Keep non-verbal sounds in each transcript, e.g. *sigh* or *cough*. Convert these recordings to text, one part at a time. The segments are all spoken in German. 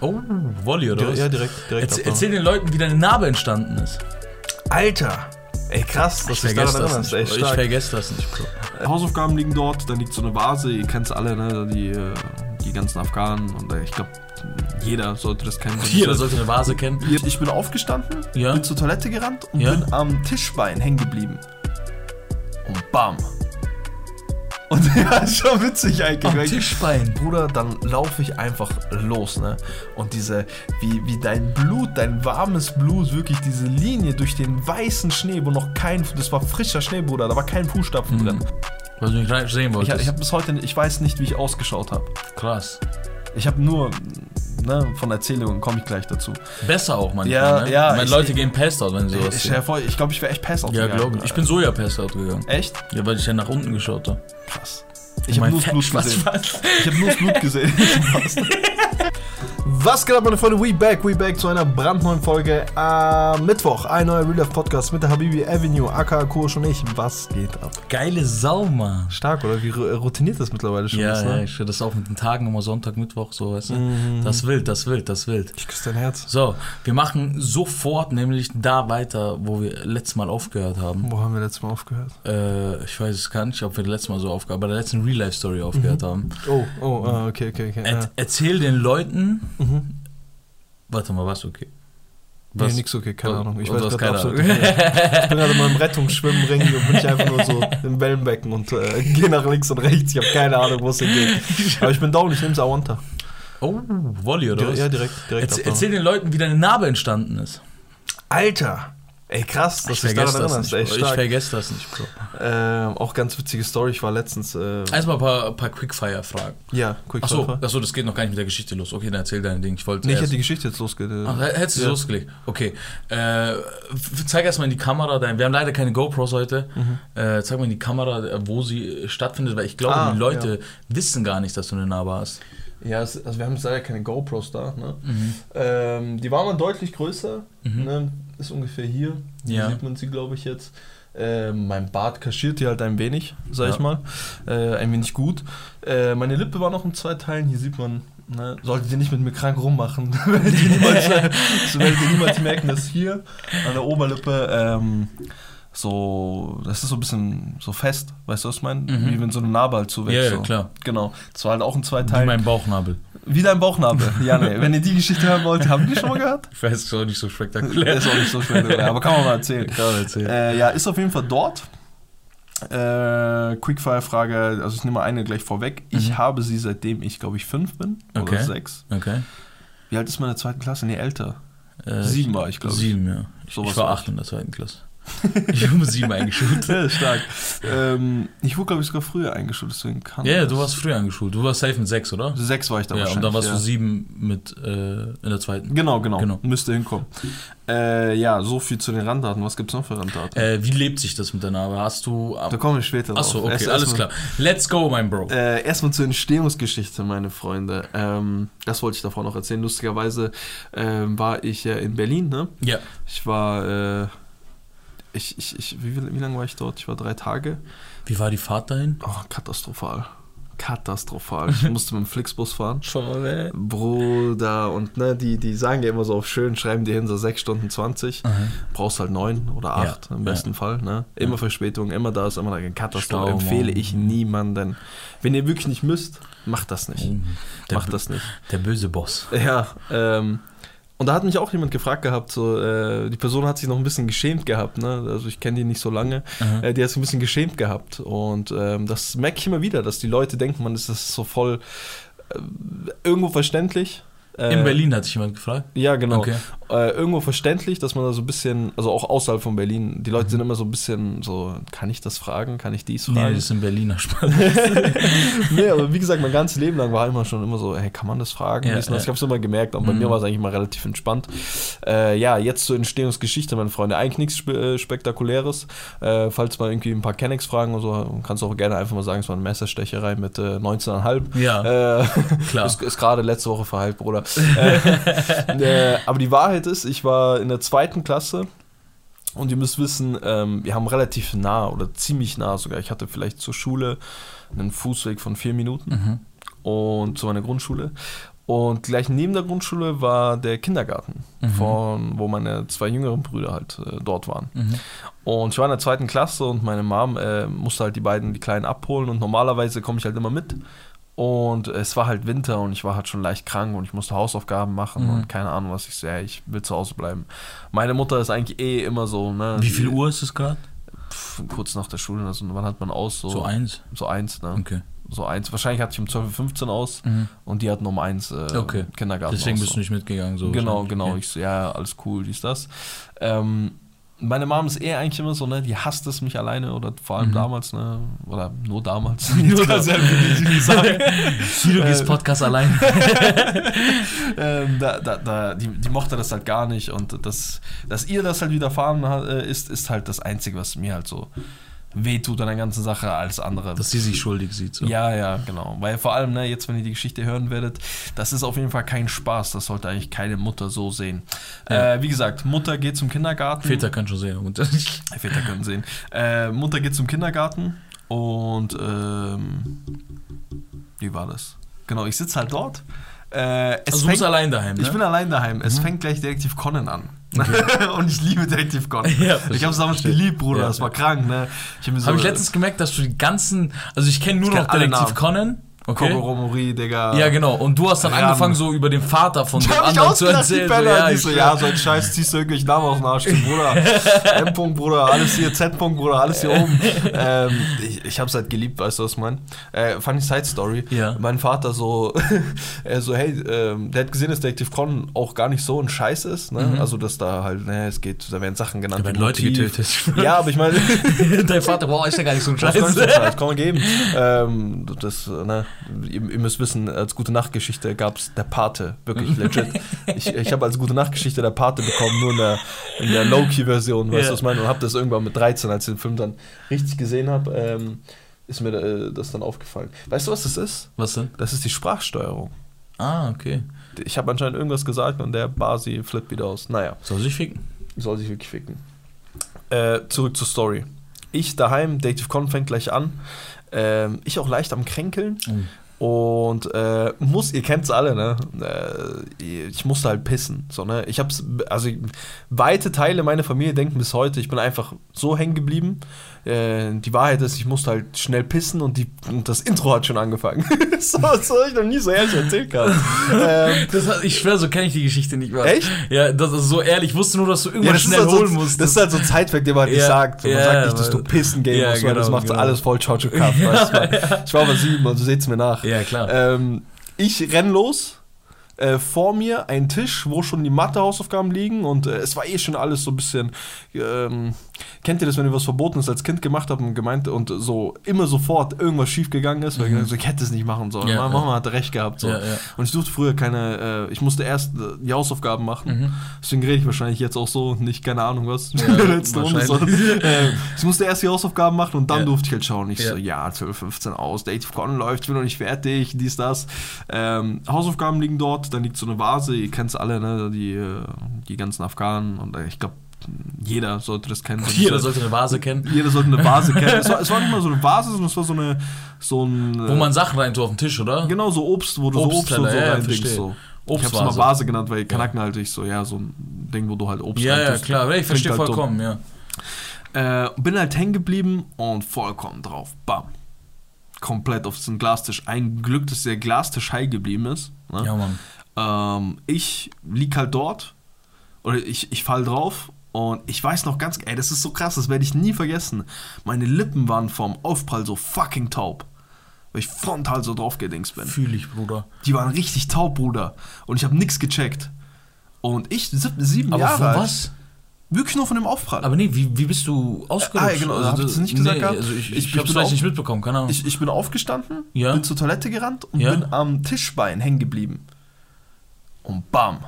Oh, Wolli oder was? Ja, direkt, direkt. Erzähl, abhauen. erzähl den Leuten, wie deine Narbe entstanden ist. Alter! Ey, krass, dass du dich daran vergesse das erinnerst. nicht. Ey. Ich vergesse das nicht, Bro. Hausaufgaben liegen dort, dann liegt so eine Vase, ihr kennt es alle, ne? die, äh, die ganzen Afghanen und äh, ich glaube, jeder sollte das kennen. *laughs* Jeder sollte eine Vase kennen. Ich bin aufgestanden, Ja. bin zur Toilette gerannt und Ja. bin am Tischbein hängen geblieben. Und bam. Und *laughs* ja, ist schon witzig eigentlich. Am ich- Tischbein. Bruder, dann laufe ich einfach los, ne? Und diese, wie, wie dein Blut, dein warmes Blut, wirklich diese Linie durch den weißen Schnee, wo noch kein, das war frischer Schnee, Bruder, da war kein Fußstapfen drin. Was du nicht sehen Ich, wolltest. ich habe bis heute, ich weiß nicht, wie ich ausgeschaut habe. Krass. Ich habe nur, ne, von Erzählungen komme ich gleich dazu. Besser auch manchmal, Ja, ne? ja, Meine ich- Leute gehen Pest out, wenn sie sowas Ich, vor, ich glaube, ich wäre echt Pass out Ja, gegangen. glaube ich. Ich bin Soja Pest out gegangen. Echt? Ja, weil ich ja nach unten geschaut habe. Krass. Ich habe nur das Blut gesehen. Ich habe nur das Blut gesehen. Was geht ab, meine Freunde? We back, we back zu einer brandneuen Folge am Mittwoch. Ein neuer Real Life Podcast mit der Habibi Avenue, aka Kosh und ich. Was geht ab? Geile Sau, Mann. Stark, oder? Wie ru- routiniert das mittlerweile schon Ja, ist, ja, ne? ich stelle das auch mit den Tagen immer Sonntag, Mittwoch, so, weißt du? Das wild, das wild, das wild. Ich küsse dein Herz. So, wir machen sofort nämlich da weiter, wo wir letztes Mal aufgehört haben. Wo haben wir letztes Mal aufgehört? Äh, ich weiß es gar nicht, ob wir letztes Mal so aufgehört bei der letzten Real-Life-Story aufgehört haben. Oh, oh, ah, okay, okay, okay. Er Ja. Erzähl den Leuten. Mhm. Warte mal, was okay? Nee, nix okay, keine Ahnung. Ich weiß gerade absolut nicht. Ich bin gerade mal im *laughs* Rettungsschwimmring und bin ich einfach nur so im Wellenbecken und äh, *laughs* gehe nach links und rechts. Ich habe keine Ahnung, wo es hingeht. *laughs* Aber ich bin down, ich nehme es Awanta. Oh, Wolli oder was? Ja, direkt, direkt. Abhauen. erzähl den Leuten, wie deine Narbe entstanden ist. Alter! Ey, krass, dass du dich daran erinnerst. Bro. Ich vergesse das nicht, Bro. Ähm, auch ganz witzige Story. Ich war letztens. Äh, Erstmal ein paar, ein paar Quickfire-Fragen. ja, quick Achso, achso, das geht noch gar nicht mit der Geschichte los. Okay, dann erzähl dein Ding. Ich wollte Nee, ich hätte die Geschichte jetzt losgeht. Äh, Ach, hättest du Ja. losgelegt. Okay. Äh, zeig erstmal in die Kamera dein. Wir haben leider keine GoPros heute. Äh, zeig mal in die Kamera, äh, wo sie stattfindet, weil ich glaube, Ah, die Leute wissen gar nicht, dass du eine Narbe hast. Ja, also wir haben jetzt leider keine GoPros da. Ne? Mhm. Ähm, die waren mal deutlich größer. Ne? Ist ungefähr hier. Hier Ja. sieht man sie, glaube ich, jetzt. Ähm, mein Bart kaschiert die halt ein wenig, sag Ja. ich mal. Äh, ein wenig gut. Äh, meine Lippe war noch in zwei Teilen. Hier sieht man, ne? solltet ihr nicht mit mir krank rummachen. *laughs* werdet ihr niemals, äh, *laughs* so werdet ihr niemals merken, dass hier an der Oberlippe ähm, so, das ist so ein bisschen so fest, weißt du, was ich meine? Mhm. Wie wenn so eine Narbe halt zuwächst. Ja, ja, so. klar. Genau. Das war halt auch in zwei Wie Teilen. mein Bauchnabel. Wie dein Bauchnabel. Ja, nee. Wenn ihr die Geschichte hören wollt, haben die schon mal gehört? Ich weiß, es ist auch nicht so spektakulär. ist auch nicht so schwer, aber kann man mal erzählen. Kann man erzählen. Äh, ja, ist auf jeden Fall dort. Äh, Quickfire-Frage, also ich nehme mal eine gleich vorweg. Ich Mhm. habe sie seitdem ich, glaube ich, fünf bin Okay. oder sechs. Okay. Wie alt ist man in der zweiten Klasse? Nee, älter. Äh, Sieben war ich, glaube ich. Sieben, ja. Ich, Sowas ich war acht in der zweiten Klasse. Ich habe sieben eingeschult. *laughs* Ja, stark. ähm, ich wurde, glaube ich, sogar früher eingeschult, deswegen kann Ja, das- du warst früher eingeschult. Du warst safe mit sechs, oder? Sechs war ich da Ja, und dann warst ja. du sieben mit äh, in der zweiten. Genau, genau, Genau. Müsste hinkommen. Äh, ja, so viel zu den Randdaten. Was gibt es noch für Randdaten? Äh, wie lebt sich das mit der Narbe? Hast du. da kommen wir später drauf. Achso, okay, Erst- alles erstmal- klar. Let's go, mein Bro. Äh, erstmal zur Entstehungsgeschichte, meine Freunde. Ähm, das wollte ich davor noch erzählen. Lustigerweise ähm, war ich ja in Berlin, ne? ja. Ich war, äh, ich, ich, ich, wie, wie lange war ich dort? Ich war drei Tage. Wie war die Fahrt dahin? Oh, katastrophal. Katastrophal. Ich *laughs* musste mit dem Flixbus fahren. Schon, Bruder, und ne, die, die sagen ja immer so auf schön, schreiben die hin so 6 Stunden 20. Brauchst halt 9 oder 8 Ja, im besten Fall. Ne? Immer Verspätung, immer da ist immer eine Katastrophe. Stau, Empfehle Mann. ich niemanden. Wenn ihr wirklich nicht müsst, macht das nicht. Der, Macht das nicht. der böse Boss. Ja, ähm, und da hat mich auch jemand gefragt gehabt, so, äh, die Person hat sich noch ein bisschen geschämt gehabt, ne? Also ich kenne die nicht so lange. Äh, die hat sich ein bisschen geschämt gehabt. Und ähm, das merke ich immer wieder, dass die Leute denken, man ist das so voll äh, irgendwo verständlich. Äh, In Berlin hat sich jemand gefragt. Ja, genau. Okay. Äh, irgendwo verständlich, dass man da so ein bisschen, also auch außerhalb von Berlin, die Leute sind immer so ein bisschen so, kann ich das fragen, kann ich dies Mhm. Nee, fragen? das ist in Berliner Spaß. *laughs* nee, aber wie gesagt, mein ganzes Leben lang war immer schon immer so, hey, kann man das fragen? Ja, ja. Ich habe es immer gemerkt, und bei Mhm. mir war es eigentlich immer relativ entspannt. Äh, ja, jetzt zur Entstehungsgeschichte, meine Freunde. Eigentlich nichts spe äh, Spektakuläres. Äh, falls mal irgendwie ein paar Kennex fragen oder so, kannst du auch gerne einfach mal sagen, es war eine Messerstecherei mit äh, 19,5. Ja, Äh, *laughs* klar. ist, ist gerade letzte Woche verheilt, Bruder. *laughs* aber die Wahrheit ist, ich war in der zweiten Klasse Und ihr müsst wissen, ähm, wir haben relativ nah oder ziemlich nah sogar. Ich hatte vielleicht zur Schule einen Fußweg von vier Minuten Mhm. und zu meiner Grundschule. Und gleich neben der Grundschule war der Kindergarten, Mhm. von, wo meine zwei jüngeren Brüder halt äh, dort waren. Mhm. Und ich war in der zweiten Klasse und meine Mom äh, musste halt die beiden, die Kleinen abholen und normalerweise komme ich halt immer mit. Und es war halt Winter und ich war halt schon leicht krank und ich musste Hausaufgaben machen Mhm. und keine Ahnung, was ich so, ja, ich will zu Hause bleiben. Meine Mutter ist eigentlich eh immer so, ne? Wie viel Uhr ist es gerade? Kurz nach der Schule, also wann hat man aus? So, So eins. So eins, ne? Okay. So eins. Wahrscheinlich hatte ich um 12.15 Uhr aus Mhm. und die hatten um eins äh, Okay. Kindergarten Deswegen aus, bist du nicht mitgegangen. So Genau, genau. Okay. Ich so, ja, alles cool, dies, das. Ähm, meine Mom ist eher eigentlich immer so, ne, die hasst es mich alleine oder vor allem Mhm. damals, ne, oder nur damals. *laughs* Nur *laughs* nicht sagen. *laughs* Gehst Äh, Podcast allein. ähm, da, da, da, die, die mochte das halt gar nicht und das, dass ihr das halt widerfahren hat, äh, ist, ist halt das Einzige, was mir halt so wehtut an der ganzen Sache als andere. Dass sie sich schuldig sieht. So. Ja, ja, genau. Weil vor allem, ne, jetzt, wenn ihr die Geschichte hören werdet, das ist auf jeden Fall kein Spaß. Das sollte eigentlich keine Mutter so sehen. Ja. Äh, wie gesagt, Mutter geht zum Kindergarten. Väter können schon sehen. *laughs* Väter können sehen. Äh, Mutter geht zum Kindergarten und ähm, wie war das? Genau, ich sitze halt dort. Äh, also du bist allein daheim, ne? ich bin allein daheim. Es fängt gleich Detektiv Conan an. *laughs* und ich liebe Detektiv Conan. *laughs* Ja, ich habe es damals verstehe. geliebt, Bruder. Ja. Das war krank, ne? Ich hab mir so, Habe ich letztens gemerkt, dass du die ganzen, also ich kenne nur Ich noch kenn Namen. Conan, okay? Kogoromori, Digga. Ja, genau. Und du hast dann Ran. angefangen, so über den Vater von Die dem anderen zu ausgelacht, die erzählen. So, Penner. ja, ich so, ja, so ein Scheiß, ziehst du irgendwelche Namen aus dem Arsch, Bruder. *laughs* M. -Punkt, Bruder, alles hier, Z. -Punkt, Bruder, alles hier oben. ähm, ich ich hab's halt geliebt, weißt du, was ich meine? Äh, funny Side Story. Ja. Mein Vater so, *laughs* er so, hey, ähm, der hat gesehen, dass Detective Con auch gar nicht so ein Scheiß ist, ne? Mhm. Also, dass da halt, ne, es geht, da werden Sachen genannt. Da werden Leute getötet. *laughs* Ja, aber ich meine, Dein Vater, boah, ist ja gar nicht so ein Scheiß. das kann man geben. Ähm, das, ne, ihr, ihr müsst wissen, als gute Nachtgeschichte gab es der Pate, wirklich legit. Ich, ich habe als gute Nachtgeschichte der Pate bekommen, nur in der, in der Low-Key-Version, weißt du, was ich meine? Und habe das irgendwann mit 13, als ich den Film dann richtig gesehen habe, ähm, ist mir äh, das dann aufgefallen. Weißt du, was das ist? Was denn? Das ist die Sprachsteuerung. Ah, okay. Ich habe anscheinend irgendwas gesagt und der Basi flippt wieder aus. Naja. Soll sich ficken. Soll sich wirklich ficken. Äh, zurück zur Story. Ich daheim, Dative Con fängt gleich an. Ähm, ich auch leicht am Kränkeln. Und äh, muss, ihr kennt's alle, ne? Äh, ich musste halt pissen. So, ne? Ich hab's, also weite Teile meiner Familie denken bis heute, ich bin einfach so hängen geblieben. Äh, die Wahrheit ist, ich musste halt schnell pissen und, die, und das Intro hat schon angefangen. *laughs* so, das habe ich noch nie so ehrlich erzählt gehabt. ähm, Das, ich schwör, so kenne ich die Geschichte nicht mehr. Echt? Ja, das ist so ehrlich. Ich wusste nur, dass du Ja, irgendwas ist schnell halt so, holen musst. das ist halt so ein Zeitwerk, den man halt nicht Ja, sagt. Man ja, sagt nicht, dass du pissen gehen Ja, musst, weil das genau, macht genau. alles voll *laughs* du, man. Ich war aber sieben, also seht's mir nach. ja, klar. Ähm, ich renn los. Äh, vor mir ein Tisch, wo schon die Mathe-Hausaufgaben liegen und äh, es war eh schon alles so ein bisschen. Ähm, kennt ihr das, wenn ihr was Verbotenes als Kind gemacht habt und gemeint und so immer sofort irgendwas schief gegangen ist, weil ich gesagt, so, ich hätte es nicht machen sollen. Mhm. Ja, Meine ja. Mama hatte recht gehabt. So. Ja, ja. Und ich durfte früher keine, äh, ich musste erst äh, die Hausaufgaben machen. Mhm. Deswegen rede ich wahrscheinlich jetzt auch so, nicht keine Ahnung was. Ja, *laughs* letzten Runde. sondern, *laughs* äh, ich musste erst die Hausaufgaben machen und dann Ja. durfte ich halt schauen. Ich Ja. so, ja, 12, 15 aus, Dative Con läuft, ich bin noch nicht fertig, dies, das. Ähm, Hausaufgaben liegen dort, dann liegt so eine Vase, ihr kennt es alle, ne? die, äh, die ganzen Afghanen und äh, ich glaube, jeder sollte das kennen. *laughs* Jeder sollte eine Vase kennen. jeder sollte eine Vase *laughs* kennen. Es war, es war nicht mal so eine Vase, sondern es war so eine, so ein, Wo äh, man Sachen rein tut auf den Tisch, oder? Genau, so Obst, wo du so Obst und so ja, verstehe. So. Ich hab's mal Vase genannt, weil Kanaken halt ich so, ja, so ein Ding, wo du halt Obst Ja, ja, klar. Ich verstehe halt dumm. vollkommen, ja. Äh, bin halt hängen geblieben und vollkommen drauf. Bam. Komplett auf den Glastisch. Ein Glück, dass der Glastisch heil geblieben ist. Ne? Ja, Mann. Ähm, ich lieg halt dort oder ich, ich fall drauf und ich weiß noch ganz, ey, das ist so krass, das werde ich nie vergessen. Meine Lippen waren vom Aufprall so fucking taub. Weil ich frontal so drauf gedingst bin. Fühl ich, Bruder. Die waren richtig taub, Bruder. Und ich habe nichts gecheckt. Und ich, sieb, sieben Aber Jahre alt. was? Wirklich nur von dem Aufprall. Aber nee, wie, wie bist du ausgerutscht? Ah, ja, genau, hab ich das nicht gesagt gehabt? Also ich, Ich- ich, ich hab's bin vielleicht nicht mitbekommen, keine Ahnung. ich, ich bin aufgestanden, Ja. bin zur Toilette gerannt und Ja. bin am Tischbein hängen geblieben. Und bam.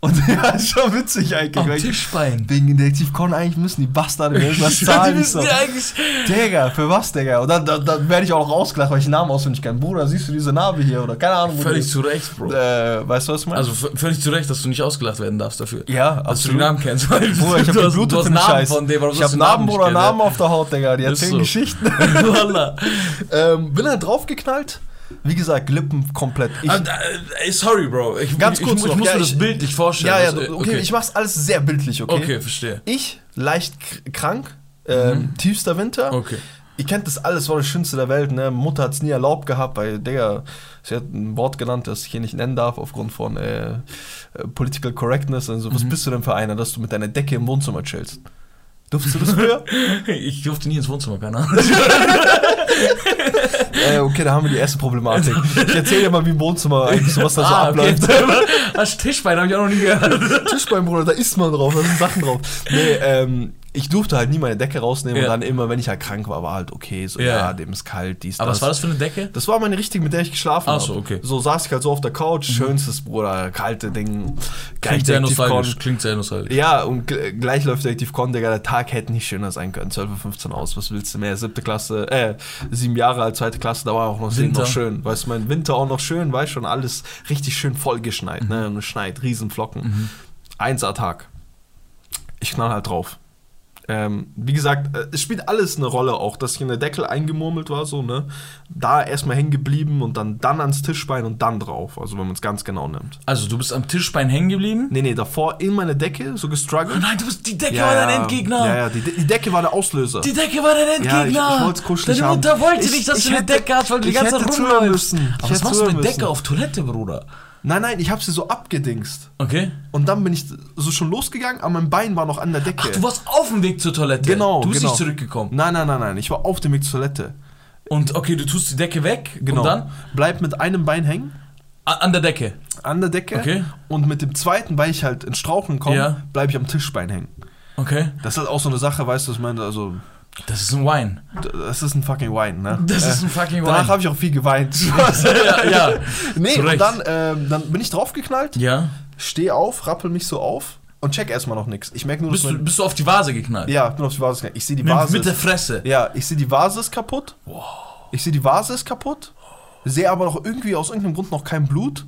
Und *laughs* ja, ist schon witzig eigentlich. Am Tischbein. Wegen Detektiv Conan eigentlich müssen die Bastarde mir irgendwas *laughs* Die zahlen. Ich müssen so, eigentlich. Digga, für was, Digga? Und dann, dann, dann werde ich auch noch ausgelacht, weil ich den Namen auswendig kann. Bruder, siehst du diese Narbe hier? Oder keine Ahnung. Völlig die- zu Recht, Bro. Äh, weißt du, was ich meine? Also völlig zu Recht, dass du nicht ausgelacht werden darfst dafür. ja, Dass du den Namen kennst. Weil Bruder, ich hab du hast, geblutet für Namen von dem, du Ich hast hab den Namen, Bruder. Namen auf der Haut, Digga. Die erzählen so. Geschichten. *laughs* Ähm, bin halt draufgeknallt. Wie gesagt, Lippen komplett. Ich, Ah, äh, sorry, Bro. Ich, Ganz ich, kurz ich, ich noch, muss ja, mir das ich- bildlich vorstellen. ja, ja, Also, okay, ich mach's alles sehr bildlich, okay? Okay, verstehe. Ich, leicht krank, ähm, tiefster Winter. Okay. Ihr kennt das alles, war das Schönste der Welt, ne? Mutter hat es nie erlaubt gehabt, weil, Digga, sie hat ein Wort genannt, das ich hier nicht nennen darf, aufgrund von äh, äh, Political Correctness. Also, was bist du denn für einer, dass du mit deiner Decke im Wohnzimmer chillst? Durftest du das früher? *laughs* Ich durfte nie ins Wohnzimmer, keine Ahnung. *laughs* äh, okay, da haben wir die erste Problematik. Ich erzähle dir mal, wie im Wohnzimmer eigentlich sowas da so ah, okay. abläuft. Das *laughs* Tischbein habe ich auch noch nie gehört. Tischbein, Bruder, da isst man drauf, da sind Sachen drauf. Nee, ähm, ich durfte halt nie meine Decke rausnehmen Ja. und dann immer, wenn ich halt krank war, war halt okay, so, Ja, ja, dem ist kalt, dies, Aber das. was war das für eine Decke? Das war meine richtige, mit der ich geschlafen Ach habe. so, okay. Mhm. So saß ich halt so auf der Couch, schönstes, Bruder, kalte Ding. Klingt sehr nostalgisch. Klingt sehr nostalgisch. Ja, und gleich läuft Detektiv Con, Digga, der Tag hätte nicht schöner sein können. 12.15 Uhr aus, was willst du mehr? Siebte Klasse, äh, sieben Jahre alt, zweite Klasse, da war auch noch, Winter. noch schön. Weißt du, mein Winter auch noch schön, weißt schon, alles richtig schön vollgeschneit, Mhm. ne? Und es schneit, Riesenflocken. 1er Tag. Ich knall halt drauf. Ähm, wie gesagt, äh, es spielt alles eine Rolle auch, dass ich in der Deckel eingemurmelt war, so, ne? Da erstmal hängen geblieben und dann, dann ans Tischbein und dann drauf, also wenn man es ganz genau nimmt. Also, du bist am Tischbein hängen geblieben? Nee, nee, davor in meine Decke, so Oh gestruggelt. nein, du bist, die Decke war dein Endgegner. Ja, ja, die, die Decke war der Auslöser. Die Decke war dein ja, ich, Endgegner. ich wollte es kuschelig Deine haben. Mutter wollte ich, nicht, dass ich du eine hätte- Decke hast, weil du die ganze Zeit rumläufst. Aber was machst du mit Decke auf Toilette, Bruder? Nein, nein, ich habe sie so abgedingst. Okay. Und dann bin ich so schon losgegangen, aber mein Bein war noch an der Decke. Ach, du warst auf dem Weg zur Toilette. Genau, Du bist genau. nicht zurückgekommen. Nein, nein, nein, nein, ich war auf dem Weg zur Toilette. Und okay, du tust die Decke weg. Genau. Und dann? Bleib mit einem Bein hängen, An der Decke. an der Decke. Okay. Und mit dem zweiten, weil ich halt ins Straucheln komme, Ja. bleibe ich am Tischbein hängen. Okay. Das ist halt auch so eine Sache, weißt du, ich meine, also, Das ist ein Wine. das ist ein fucking Wine, ne? Das Äh, ist ein fucking Danach Wine. habe ich auch viel geweint. *laughs* ja, ja. nee, Zu und dann, ähm, dann bin ich draufgeknallt, Ja. steh auf, rappel mich so auf und check erstmal noch nichts. Ich merke nur, dass Bist du, mein, bist du auf die Vase geknallt? Ja, bin auf die Vase gegangen. Ich sehe die Mit, Vase. mit der Fresse. ja, ich sehe die Vase ist kaputt. Ich sehe die Vase ist kaputt. Sehe aber noch irgendwie aus irgendeinem Grund noch kein Blut.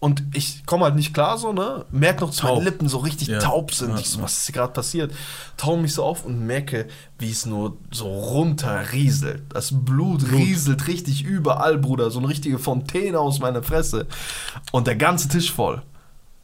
Und ich komme halt nicht klar so, ne? Merke noch, dass meine Taub. Lippen so richtig Ja. taub sind. Ja, ich so, was ist hier gerade passiert? Taue mich so auf und merke, wie es nur so runter rieselt. Das Blut, rieselt richtig überall, Bruder. So eine richtige Fontäne aus meiner Fresse. Und der ganze Tisch voll.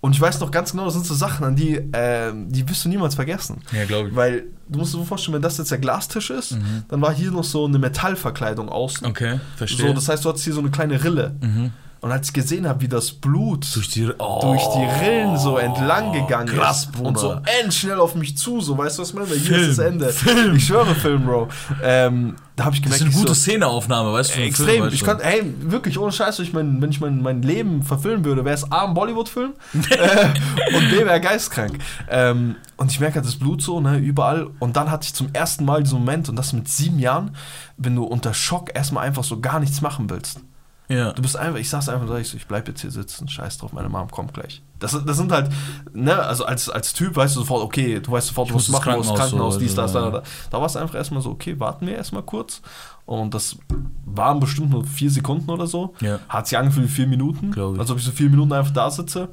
Und ich weiß noch ganz genau, das sind so Sachen, an die, ähm, die wirst du niemals vergessen. Ja, glaube ich. Weil du musst dir so vorstellen, wenn das jetzt der Glastisch ist, Mhm. dann war hier noch so eine Metallverkleidung außen. Okay, verstehe. So, das heißt, du hattest hier so eine kleine Rille. Mhm. Und als ich gesehen habe, wie das Blut durch die, oh, durch die Rillen so entlang gegangen krass, ist Bruder. und so endschnell auf mich zu, so weißt du was meine? Hier Film, ist das Ende. Film. Ich schwöre Film, Bro. Ähm, da habe ich Das gemerkt, ist eine gute so, Szeneaufnahme, weißt du? Im Extrem. Film, weißt ich kann, hey, wirklich, ohne Scheiß, ich mein, wenn ich mein, mein Leben verfilmen würde, wäre es A, ein Bollywood-Film *laughs* äh, und B, wäre geistkrank. Ähm, und ich merke halt das Blut so, ne, überall. Und dann hatte ich zum ersten Mal diesen Moment, und das mit sieben Jahren, wenn du unter Schock erstmal einfach so gar nichts machen willst. Ja. Du bist einfach, ich saß einfach da, ich so, ich bleib jetzt hier sitzen, scheiß drauf, meine Mom kommt gleich. Das, das sind halt, ne, also als, als Typ weißt du sofort, okay, du weißt sofort, Ich was du machen musst, Krankenhaus, so, dies, das, da, da. Da war es einfach erstmal so, okay, warten wir erstmal kurz. Und das waren bestimmt nur vier Sekunden oder so. Ja. Hat sich angefühlt wie vier Minuten. Ich. Als ob ich so vier Minuten einfach da sitze.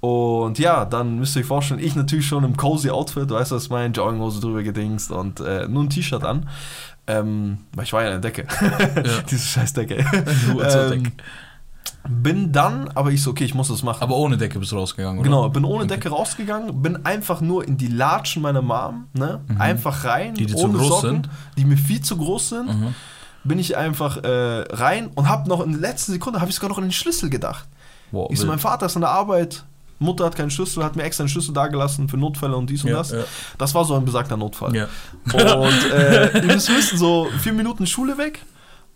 Und ja, dann müsst ihr euch vorstellen, ich natürlich schon im cozy Outfit, weißt du, ich meine, Jogginghose drüber gedingst und äh, nur ein T-Shirt an. Ähm, weil ich war ja in der Decke. *laughs* Ja. *laughs* Diese scheiß Decke. Nur zur Ähm. Bin dann, aber ich so, okay, ich muss das machen. Aber ohne Decke bist du rausgegangen, oder? Genau, bin ohne Okay. Decke rausgegangen, bin einfach nur in die Latschen meiner Mom, ne? Einfach rein, Mhm. Die zu ohne groß Socken, sind? die mir viel zu groß sind. Mhm. Bin ich einfach äh, rein und habe noch in der letzten Sekunde, habe ich sogar noch an den Schlüssel gedacht. Wow, Ich so, mein Vater ist an der Arbeit, Mutter hat keinen Schlüssel, hat mir extra einen Schlüssel dagelassen für Notfälle und dies und Ja, das. ja. Das war so ein besagter Notfall. Ja. Und *laughs* äh, ihr müsst wissen, so vier Minuten Schule weg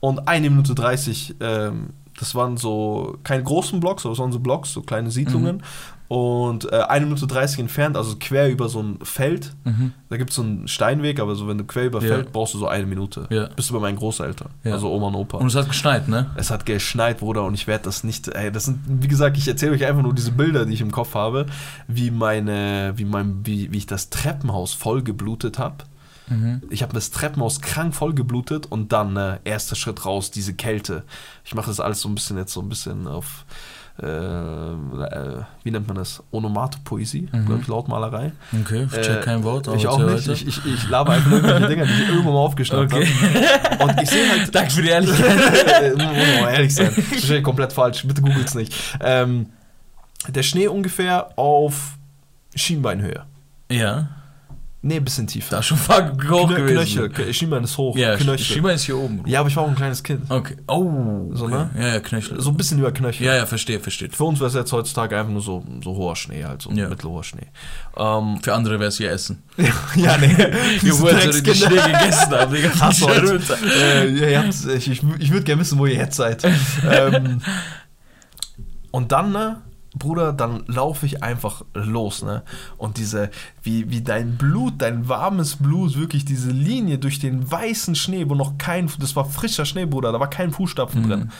und eine Minute 30, ähm, das waren so keine großen Blocks, aber es waren so Blocks, so kleine Siedlungen. Mhm. Und äh, eine Minute 30 entfernt, also quer über so ein Feld, Mhm. da gibt es so einen Steinweg, aber so wenn du quer über Ja. Feld brauchst du so eine Minute. Ja. Bist du bei meinen Großeltern, Ja. also Oma und Opa. Und es hat geschneit, ne? Es hat geschneit, Bruder, und ich werde das nicht. Ey, das sind, wie gesagt, ich erzähle euch einfach nur diese Bilder, die ich im Kopf habe, wie meine, wie mein, wie, wie ich das Treppenhaus voll geblutet habe. Mhm. Ich habe das Treppenhaus krank voll geblutet und dann äh, erster Schritt raus, diese Kälte. Ich mache das alles so ein bisschen jetzt so ein bisschen auf, äh, äh, wie nennt man das? Onomatopoesie, Mhm. glaube ich, Lautmalerei. Okay, ich check Äh, kein Wort. ich aber auch erzähl nicht. Ich, ich, ich laber einfach irgendwelche Dinger, die ich irgendwann mal aufgeschnappt Okay. habe. Und ich sehe halt *laughs* Danke für die Ehrlichkeit. *laughs* äh, muss man mal ehrlich sein. Das ist komplett falsch. Bitte googelt's nicht. Ähm, der Schnee ungefähr auf Schienbeinhöhe. ja, Nee, ein bisschen tiefer. da ist schon fuck hoch Knö gewesen. Knöchel. Schienbein ist hoch. Ja, Knöchel. Schienbein ist hier oben. Ja, aber ich war auch ein kleines Kind. Okay. Oh. So, okay. ne? Ja, ja, Knöchel. So ein bisschen über Knöchel. Ja, ja, verstehe, verstehe. Für uns wäre es jetzt heutzutage einfach nur so, so hoher Schnee, halt so Ja. mittelhoher Schnee. Ähm, Für andere wäre es hier Essen. *laughs* ja, nee. *laughs* Ihr Diese wollt so den. Schnee gegessen haben, Digga. Äh, ihr habt's- ich ich, ich würde gerne wissen, wo ihr jetzt seid. *laughs* ähm, und dann, ne, Bruder, dann laufe ich einfach los, ne? Und diese, wie, wie dein Blut, dein warmes Blut, wirklich diese Linie durch den weißen Schnee, wo noch kein, das war frischer Schnee, Bruder, da war kein Fußstapfen drin.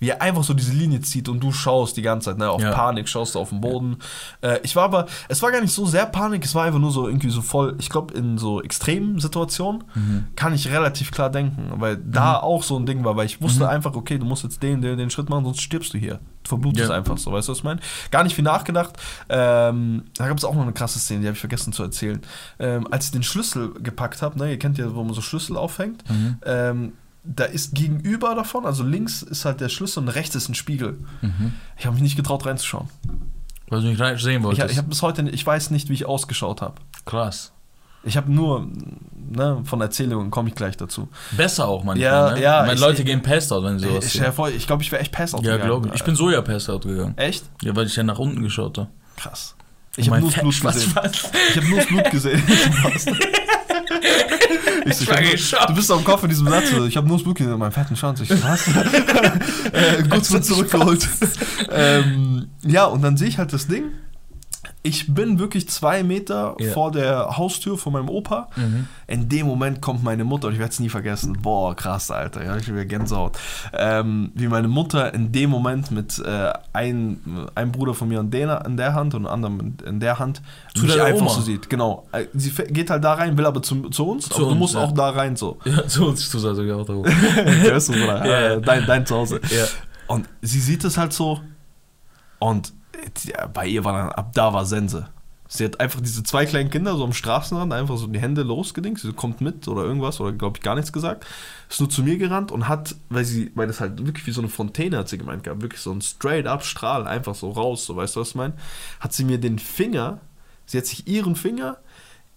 Wie er einfach so diese Linie zieht und du schaust die ganze Zeit, ne? Auf Ja. Panik, schaust du auf den Boden. Äh, ich war aber, es war gar nicht so sehr Panik, es war einfach nur so irgendwie so voll, ich glaube, in so extremen Situationen kann ich relativ klar denken, weil da auch so ein Ding war, weil ich wusste einfach, okay, du musst jetzt den, den, den Schritt machen, sonst stirbst du hier. Du verblutest Ja. einfach so, weißt du, was ich meine? Gar nicht viel nachgedacht. Ähm, da gab es auch noch eine krasse Szene, die habe ich vergessen zu erzählen. Ähm, als ich den Schlüssel gepackt habe, ne, ihr kennt ja, wo man so Schlüssel aufhängt, ähm, da ist gegenüber davon, also links ist halt der Schlüssel und rechts ist ein Spiegel. Mhm. Ich habe mich nicht getraut reinzuschauen. Weil du nicht rein sehen Ich, wolltest. ich habe bis heute, ich weiß nicht, wie ich ausgeschaut habe. Krass. Ich habe nur, ne, von Erzählungen komme ich gleich dazu. Besser auch manchmal, Ja, ne? ja, Meine ich- Leute gehen passed out, wenn sie sowas Ich, sehen. ich, ich glaube, ich wäre echt Pass out Ja, gegangen. glaube ich. Ich bin so ja passed out gegangen. Echt? Ja, weil ich ja nach unten geschaut habe. Krass. Ich habe nur Blut gesehen. Ich habe nur das Blut gesehen. *laughs* Ich so, ich hab du bist am Kopf in diesem Satz. so, Ich habe nur das Blut gesehen. Mein fetten Schwanz. Ich was? *laughs* äh, kurz wird zurückgeholt. ähm, ja, und dann sehe ich halt das Ding. Ich bin wirklich zwei Meter Ja. vor der Haustür von meinem Opa. Mhm. In dem Moment kommt meine Mutter, und ich werde es nie vergessen, boah, krass, Alter, ja, ich wieder Gänsehaut. Ähm, wie meine Mutter in dem Moment mit äh, ein, einem Bruder von mir in der, in der Hand und einem anderen in- der Hand Zu mich einfach Oma? so sieht. Genau. Äh, Sie geht halt da rein, will aber zu, zu uns, Zu aber du uns, musst ja. auch da rein so. *laughs* Ja, so ist es also auch da oben. Du? *laughs* Ja. Äh, dein, dein Zuhause. Ja. Und sie sieht es halt so und bei ihr war dann, ab da war Sense. Sie hat einfach diese zwei kleinen Kinder so am Straßenrand einfach so die Hände losgedingt. Sie kommt mit oder irgendwas oder glaube ich gar nichts gesagt. Ist nur zu mir gerannt und hat, weil sie, weil das halt wirklich wie so eine Fontäne hat sie gemeint gehabt, wirklich so ein straight up Strahl einfach so raus, so weißt du was ich meine? Hat sie mir den Finger, sie hat sich ihren Finger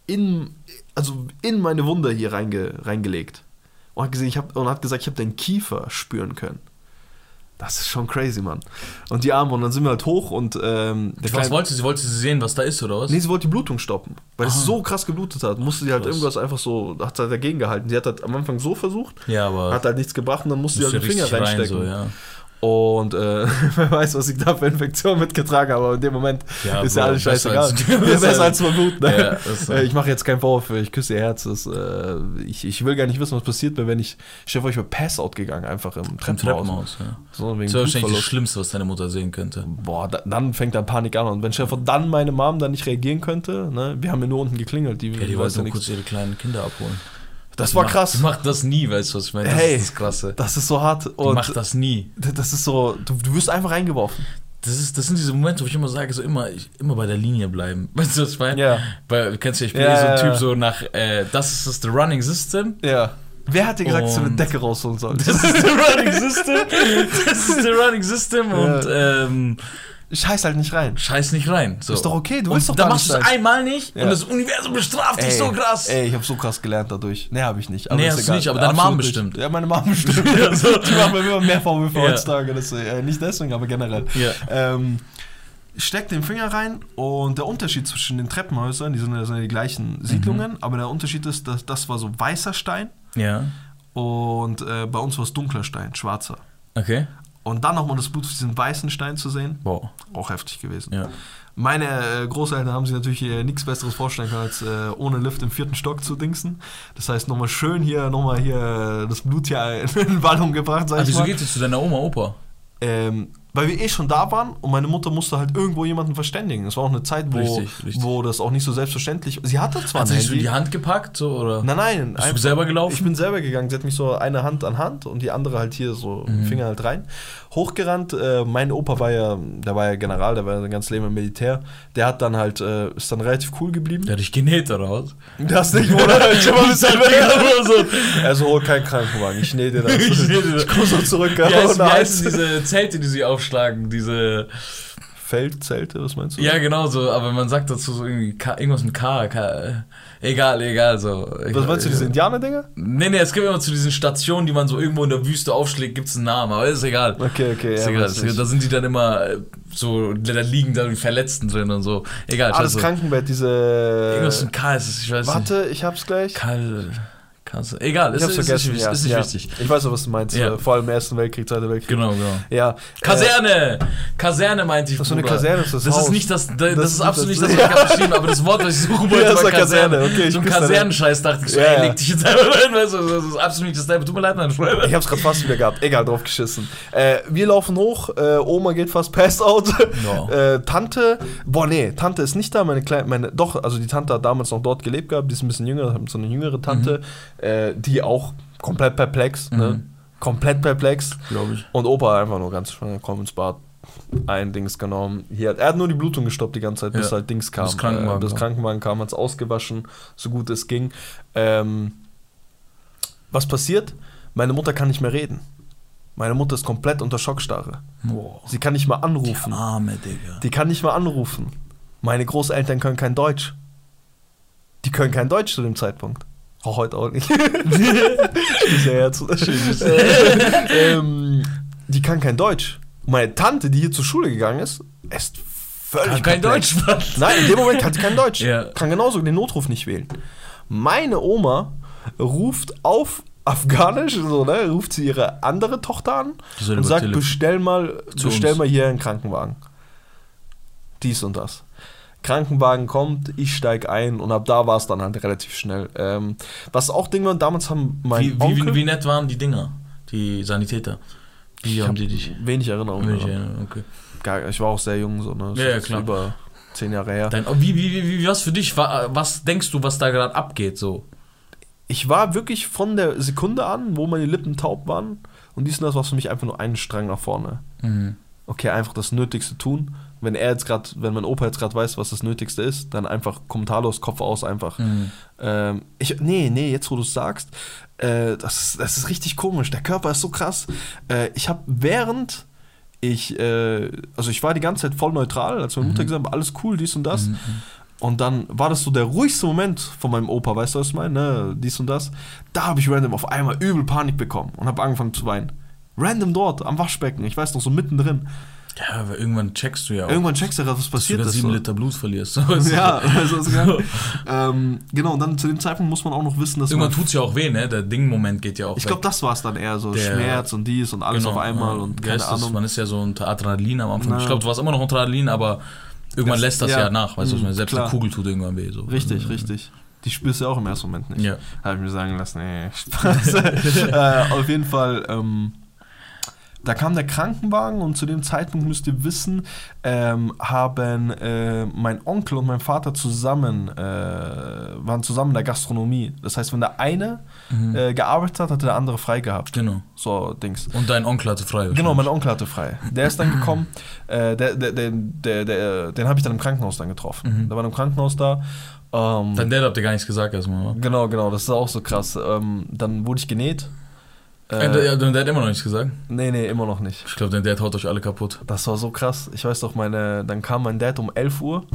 in, also in meine Wunde hier reinge, reingelegt und hat gesehen, ich hab, und hat gesagt, ich habe deinen Kiefer spüren können. Das ist schon crazy, Mann. Und die Arme, und dann sind wir halt hoch und ähm, der Was Kleine- wollte sie? Wollte sie sehen, was da ist, oder was? Nee, sie wollte die Blutung stoppen. Weil es Ah. so krass geblutet hat. Musste sie halt Krass. irgendwas einfach so, hat sie halt dagegen gehalten. Sie hat halt am Anfang so versucht, Ja, aber. hat halt nichts gebracht und dann musste sie halt den Finger richtig rein, reinstecken. so, ja. Und äh, *laughs* wer weiß, was ich da für Infektion mitgetragen habe, aber in dem Moment Ja, ist ja alles besser scheißegal. als- *laughs* Ja, besser besser als verbluten. Ne? Ja, ist so. Äh, ich mache jetzt keinen Vorwurf ich küsse ihr Herz. Das, äh, ich, ich will gar nicht wissen, was passiert wäre, wenn ich, ich wäre Pass-Out gegangen, einfach im Treppenhaus. Ja. So, Das wäre wahrscheinlich das. Schlimmste, was deine Mutter sehen könnte. Boah, da, dann fängt dann Panik an. Und wenn Schäfer dann meine Mom dann nicht reagieren könnte, ne, wir haben ja nur unten geklingelt. Die, Ja, die weiß wollte ja nur kurz ihre kleinen Kinder abholen. Das Die war macht- krass. Die macht das nie, weißt du, was ich meine? Das Hey. ist das Krasse. Das ist so hart. Die Und macht das nie. das ist so, du, du wirst einfach reingeworfen. Das, ist, das sind diese Momente, wo ich immer sage, so immer, ich, immer bei der Linie bleiben. *laughs* Weißt du, was ich meine? Ja. Weil, kennst du, ich bin Ja, eh so ein ja, Typ, ja. so nach, äh, das ist das the running system. Ja. Wer hat dir gesagt, dass du eine Decke rausholen *laughs* sollst? Das ist the running system. Das ist the running system und ähm, Scheiß halt nicht rein. scheiß nicht rein. So. Ist doch okay, du und willst doch dann gar machst du es einmal nicht Ja. und das Universum bestraft dich so krass. Ey, ich habe so krass gelernt dadurch. Nee, habe ich nicht. Nee, ist hast du egal. nicht, aber deine Mom bestimmt. Ja, meine Mom bestimmt. *laughs* Ja, *laughs* so. Die machen mir immer mehr Vorwürfe Ja. heutzutage. Das, äh, nicht deswegen, aber generell. Ja. Ähm, steck den Finger rein und der Unterschied zwischen den Treppenhäusern, die sind ja, die gleichen Siedlungen, aber der Unterschied ist, dass das war so weißer Stein Ja. Und äh, bei uns war es dunkler Stein, schwarzer. Okay. Und dann nochmal das Blut auf diesen weißen Stein zu sehen, Wow. auch heftig gewesen. Ja. Meine äh, Großeltern haben sich natürlich hier nichts Besseres vorstellen können, als äh, ohne Lift im vierten Stock zu dingsen. Das heißt, nochmal schön hier, nochmal hier äh, das Blut hier *laughs* in den Ballon gebracht, sag ich wieso mal. geht es zu deiner Oma, Opa? Ähm, weil wir eh schon da waren und meine Mutter musste halt irgendwo jemanden verständigen. Es war auch eine Zeit, wo, Richtig, richtig. wo das auch nicht so selbstverständlich Sie hatte zwar Hat sie dich so in die Hand gepackt? So, oder? Nein, nein. Bist du selber gelaufen? Ich bin selber gegangen. Sie hat mich so eine Hand an Hand und die andere halt hier so Mhm. Finger halt rein. Hochgerannt. Äh, mein Opa war ja, der war ja General, der war ja sein ganzes Leben im Militär. Der hat dann halt, äh, ist dann relativ cool geblieben. Der hat dich genäht, oder was? Das nicht, *laughs* oder? Ich hab selber *laughs* Oder so. Also hol keinen Krankenwagen. Ich nähe dir das. *laughs* Ich. Ich komm so zurück. Heißen, wie ohne heißen diese Zelte, die sie aufschlagen? Diese. Feldzelte, was meinst du? Ja, genau so, aber man sagt dazu so irgendwie K, irgendwas mit K, K. Egal, egal, so. Was meinst du, diese Indianer-Dinger? Nee, nee, es gibt immer zu diesen Stationen, die man so irgendwo in der Wüste aufschlägt, gibt es einen Namen, aber ist egal. Okay, okay. Ist ja, egal. Ist, da sind die dann immer äh, so, da liegen dann die Verletzten drin und so. Egal, Ah, das. Krankenbett, diese. Irgendwas mit K ist es, ich weiß nicht. Warte, ich hab's gleich. Karl. Kannst du, egal, Ich ist, ist, vergessen, ist, ja. ist nicht ja. wichtig. Ich weiß auch, was du meinst. Ja. äh, Vor allem im Ersten Weltkrieg, Zweiter Weltkrieg. Genau, genau. Ja. Kaserne! Kaserne meinte ich. Was für eine. Kaserne ist das Das Haus? ist nicht das, das, Das ist absolut nicht das, was ich *laughs* habe, aber das Wort, was ich suchen wollte, Ja, das war Kaserne. Kaserne, okay, ich so ein Kasernenscheiß dachte ich so, ey, leg dich jetzt einfach rein, weißt du, das ist absolut nicht das. Tut mir leid, mein Freund. Ich hab's gerade fast wieder gehabt. Egal, drauf geschissen. Äh, wir laufen hoch. Äh, Oma geht fast passed out. Ja. *laughs* Äh, Tante, boah, nee, Tante ist nicht da. Meine kleine, meine, doch, also die Tante hat damals noch dort gelebt gehabt. Die ist ein bisschen jünger, hat so eine jüngere Tante, äh, die auch komplett perplex, ne? Mhm. Komplett perplex. Glaube ich. Und Opa einfach nur ganz komm ins Bad. Ein Dings genommen. Hier, er hat nur die Blutung gestoppt die ganze Zeit, bis Ja. halt Dings kam. Bis Krankenwagen äh, bis kam. Krankenwagen kam, hat es ausgewaschen, so gut es ging. Ähm, was passiert? Meine Mutter kann nicht mehr reden. Meine Mutter ist komplett unter Schockstarre. Boah. Sie kann nicht mal anrufen. Arme, Digga. Die kann nicht mal anrufen. Meine Großeltern können kein Deutsch. Die können kein Deutsch zu dem Zeitpunkt. Auch heute auch nicht. *laughs* Herz. *laughs* ähm, die kann kein Deutsch. Meine Tante, die hier zur Schule gegangen ist, ist völlig Kann kein. Deutsch, Mann. Nein, in dem Moment kann sie kein Deutsch. Ja. Kann genauso den Notruf nicht wählen. Meine Oma ruft auf Afghanisch, so, ne, ruft sie ihre andere Tochter an und sagt, Telefon- bestell mal, Zu bestell uns. mal hier einen Krankenwagen. Dies und das. Krankenwagen kommt, ich steig ein und ab da war es dann halt relativ schnell. Ähm, was auch Ding war, damals haben mein Wie, wie, Onkel, wie, wie nett waren die Dinger? Die Sanitäter? Wie haben hab die dich? wenig Erinnerung. Wenig, ja, okay. Gar- Ich war auch sehr jung, so, ne? Das Ja, ja, klar. Über zehn Jahre her. Dein, wie, wie, wie, wie, was für dich? wa- Was denkst du, was da gerade abgeht? So? ich war wirklich von der Sekunde an, wo meine Lippen taub waren und dies und das war für mich einfach nur ein Strang nach vorne. Mhm. Okay, einfach das Nötigste tun. Wenn er jetzt gerade, wenn mein Opa jetzt gerade weiß, was das Nötigste ist, dann einfach kommentarlos, Kopf aus, einfach. Mhm. Ähm, ich, nee, nee, jetzt wo du es sagst, äh, das, ist- das ist richtig komisch. Der Körper ist so krass. Äh, ich habe während ich, äh, also ich war die ganze Zeit voll neutral, als meine Mutter gesagt hat, alles cool, dies und das. Mhm. Und dann war das so der ruhigste Moment von meinem Opa, weißt du, was ich meine? Ne? Dies und das. Da habe ich random auf einmal übel Panik bekommen und habe angefangen zu weinen. Random dort, am Waschbecken, ich weiß noch, so mittendrin. Ja, aber irgendwann checkst du ja auch, Irgendwann checkst du, was dass du passiert ist. sieben so. Liter Blut verlierst. *laughs* Ja, *laughs* also sogar, ähm, genau, und dann zu dem Zeitpunkt muss man auch noch wissen, dass Irgendwann tut es ja auch weh, ne? Der Ding-Moment geht ja auch ich glaube, das war es dann eher so, Der- Schmerz und dies und alles Genau, auf einmal ja. und keine das? Ahnung. Man ist ja so unter Adrenalin am Anfang. Na. Ich glaube, du warst immer noch unter Adrenalin, aber irgendwann Das- lässt das ja, ja. nach. Weißt du, was Mhm, meine? selbst klar. eine Kugel tut irgendwann weh. So. Richtig, Mhm. richtig. Die spürst du ja auch im ersten Moment nicht. Ja. Habe ich mir sagen lassen, nee, Spaß. *laughs* äh, auf jeden Fall, ähm, da kam der Krankenwagen und zu dem Zeitpunkt müsst ihr wissen, ähm, haben äh, mein Onkel und mein Vater zusammen, äh, waren zusammen in der Gastronomie. Das heißt, wenn der eine Mhm. äh, gearbeitet hat, hatte der andere frei gehabt. Genau. So Dings. Und dein Onkel hatte frei. Genau, mein Onkel hatte frei. Der ist dann *clears throat* gekommen, äh, der, der, der, der, der, den habe ich dann im Krankenhaus dann getroffen. Mhm. Der war im Krankenhaus da. Ähm, Dein Dad habt ihr gar nichts gesagt erstmal, wa? Genau, genau, das ist auch so krass. Ähm, dann wurde ich genäht. Äh, ja, dein Dad hat immer noch nichts gesagt. nee, nee, immer noch nicht. Ich glaube, dein Dad haut euch alle kaputt. Das war so krass. Ich weiß doch, meine, dann kam mein Dad um 11 Uhr.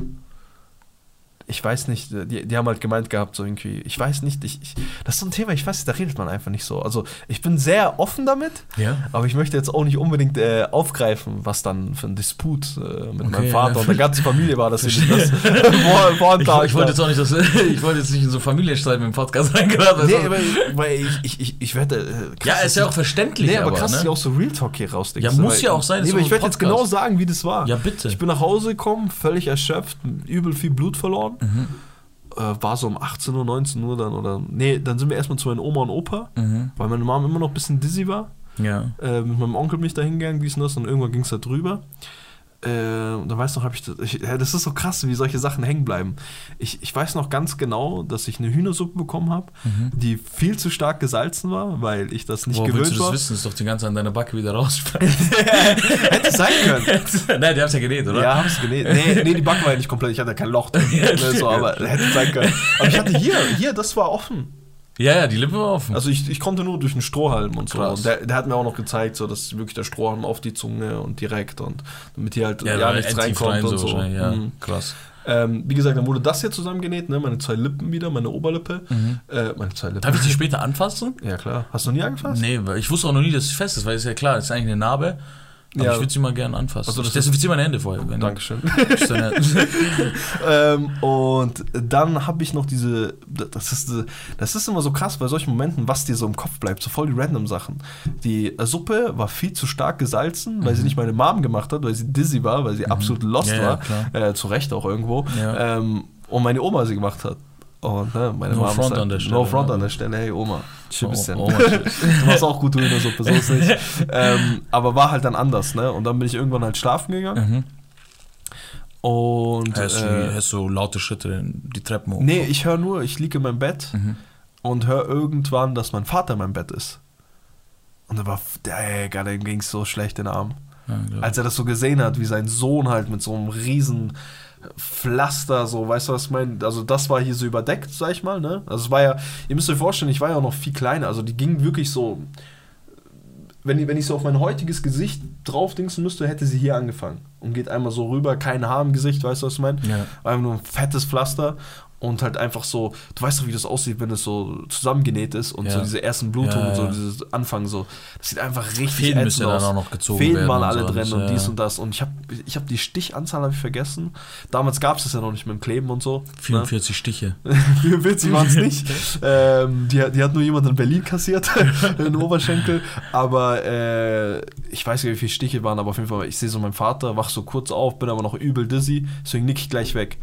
Ich weiß nicht, die, die haben halt gemeint gehabt, so irgendwie, ich weiß nicht, ich, ich, das ist so ein Thema, ich weiß nicht, da redet man einfach nicht so. Also ich bin sehr offen damit, Ja. aber ich möchte jetzt auch nicht unbedingt äh, aufgreifen, was dann für ein Disput äh, mit meinem Okay, Vater ja. und der ganzen Familie war, dass *laughs* ich das vor, Ich, ich wollte jetzt auch nicht, dass, *laughs* ich wollte jetzt nicht in so Familienstreit mit dem Podcast reingeraten. Nee, aber weil ich, ich, ich, ich werde. Äh, krass, ja, dass ist ja auch verständlich. Nee, aber krass, dass ne? ich auch so Real Talk hier rausdingst. Ja, muss ja auch sein, Nee, aber ich werde jetzt genau sagen, wie das war. Ja, bitte. Ich bin nach Hause gekommen, völlig erschöpft, übel viel Blut verloren. Mhm. Äh, war so um 18 Uhr, 19 Uhr dann oder. Nee, dann sind wir erstmal zu meinen Oma und Opa, Mhm. weil meine Mom immer noch ein bisschen dizzy war. Ja. Äh, mit meinem Onkel bin ich da hingegangen, dies und das, und irgendwann ging es da drüber. Äh, und dann weiß noch, habe ich, das- ich das ist so krass, wie solche Sachen hängen bleiben. Ich, ich weiß noch ganz genau, dass ich eine Hühnersuppe bekommen habe, die viel zu stark gesalzen war, weil ich das nicht willst gewöhnt du das war. wissen? Das ist doch die ganze an deiner Backe wieder *laughs* raussprengt. Hätte sein können. *laughs* Nein, die haben's ja genäht, oder? Ja, hab's genäht. Nee, nee, die Backe war ja nicht komplett, ich hatte kein Loch drin. *laughs* ne, so, aber hätte sein können. Aber ich hatte hier, hier, das war offen. Ja, ja, die Lippe war offen. Also ich, ich konnte nur durch den Strohhalm und so. Krass. Und der, der hat mir auch noch gezeigt, so dass wirklich der Strohhalm auf die Zunge und direkt und damit hier halt ja, war nichts reinkommt rein und so. wahrscheinlich, Ja, Mhm. krass. Ähm, wie gesagt, dann wurde das hier zusammengenäht, ne? meine zwei Lippen wieder, meine Oberlippe. Äh, meine zwei Lippen. Darf ich die später anfassen? Ja, klar. Hast du nie angefasst? Nee, ich wusste auch noch nie, dass es fest ist, weil es ist ja klar, es ist eigentlich eine Narbe. Aber Ja. ich würde sie mal gerne anfassen. Also das ich desinfiziere meine Hände vorher. Wenn Dankeschön. *laughs* Ist *laughs* ähm, und dann habe ich noch diese, das ist, das ist immer so krass bei solchen Momenten, was dir so im Kopf bleibt, so voll die random Sachen. Die Suppe war viel zu stark gesalzen, weil sie nicht meine Mom gemacht hat, weil sie dizzy war, weil sie absolut lost Mhm. Ja, war, äh, zu Recht auch irgendwo, ähm, und meine Oma sie gemacht hat. Und ne, meine No Mom ist front halt, an der Stelle, No front ne? an der Stelle, hey Oma, chill Oh, chill. *laughs* du machst auch gute Hühnersuppe, so ist nicht. ähm, aber war halt dann anders, ne? Und dann bin ich irgendwann halt schlafen gegangen. Mhm. Und Hörst du, äh, hörst du laute Schritte die Treppen hoch? Nee, ich höre nur, ich liege in meinem Bett Mhm. und höre irgendwann, dass mein Vater in meinem Bett ist. Und da war, Digga, dem ging es so schlecht in den Arm. Ja. Als er das so gesehen hat, wie sein Sohn halt mit so einem riesen Pflaster, so, weißt du, was ich meine? Also, das war hier so überdeckt, sag ich mal, ne? Also, es war ja, ihr müsst euch vorstellen, ich war ja auch noch viel kleiner, also, die ging wirklich so. Wenn, ich- wenn ich so auf mein heutiges Gesicht draufdingsen müsste, hätte sie hier angefangen. Und geht einmal so rüber, kein Haar im Gesicht, weißt du, was ich meine? Ja. Einfach nur ein fettes Pflaster und halt einfach so, du weißt doch, wie das aussieht, wenn es so zusammengenäht ist und Ja. so diese ersten Blutungen Ja, und so ja. dieses Anfang so, das sieht einfach richtig Fäden müssen ja aus. dann auch noch gezogen Fäden werden waren alle so, drin und ja. dies und das und ich habe ich hab die Stichanzahl habe ich vergessen. Damals gab es das ja noch nicht mit dem Kleben und so. 44 Stiche. Ne? 44 waren es nicht. ähm, die, die hat nur jemand in Berlin kassiert, *laughs* in den Oberschenkel. Aber äh, ich weiß nicht, wie viele Stiche waren, aber auf jeden Fall, ich sehe so meinen Vater, wach so kurz auf, bin aber noch übel dizzy, deswegen nick ich gleich weg.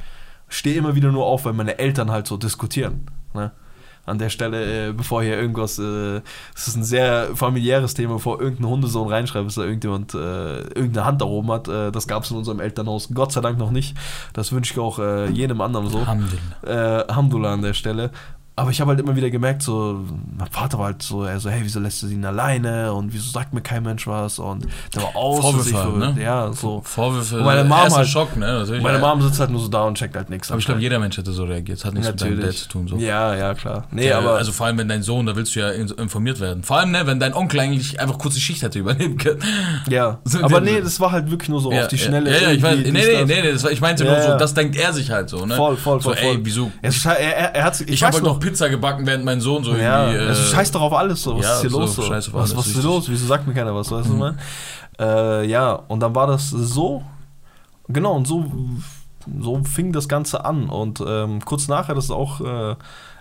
Stehe immer wieder nur auf, weil meine Eltern halt so diskutieren. Ne? An der Stelle, äh, bevor hier irgendwas, äh, es ist ein sehr familiäres Thema, bevor irgendein Hundesohn reinschreibt, dass da irgendjemand äh, irgendeine Hand da oben hat. Äh, das gab es in unserem Elternhaus Gott sei Dank noch nicht. Das wünsche ich auch äh, jedem anderen so Alhamdulillah. äh, Alhamdulillah an der Stelle. Aber ich habe halt immer wieder gemerkt, so, mein Vater war halt so, er so, hey, wieso lässt du sie ihn alleine und wieso sagt mir kein Mensch was und der war aus Vorwürfe halt, ne? Ja, so. Vorwürfe. Und meine Mom erster halt- Schock, ne? Natürlich. Meine ja. Mom sitzt halt nur so da und checkt halt nichts. Aber ich glaube, jeder Mensch hätte so reagiert. Hat nichts mit deinem Dad zu tun. So. Ja, ja, klar. Nee, Ja, aber also vor allem, wenn dein Sohn, da willst du ja in- informiert werden. Vor allem, ne, wenn dein Onkel eigentlich einfach kurz die Schicht hätte übernehmen können. ja. *laughs* So, aber der- nee, das war halt wirklich nur so ja, auf die Schnelle. Ja, ja, ich weiß. Nee, nee, das. nee, nee, das war, ich meinte nur so, das denkt er sich halt so, ne? Voll, voll, voll, So, ey, wieso? Er, er, er hat, ich Ich weiß habe halt noch Pizza gebacken, während mein Sohn so Ja, irgendwie. also scheiß doch auf alles so. Was ja, ist hier so, los? So? scheiß auf was, alles, was ist hier los? Wieso sagt mir keiner was? Weißt du, was ich meine? Äh, ja, und dann war das so. Genau, und so, so fing das Ganze an. Und ähm, kurz nachher, das ist auch äh,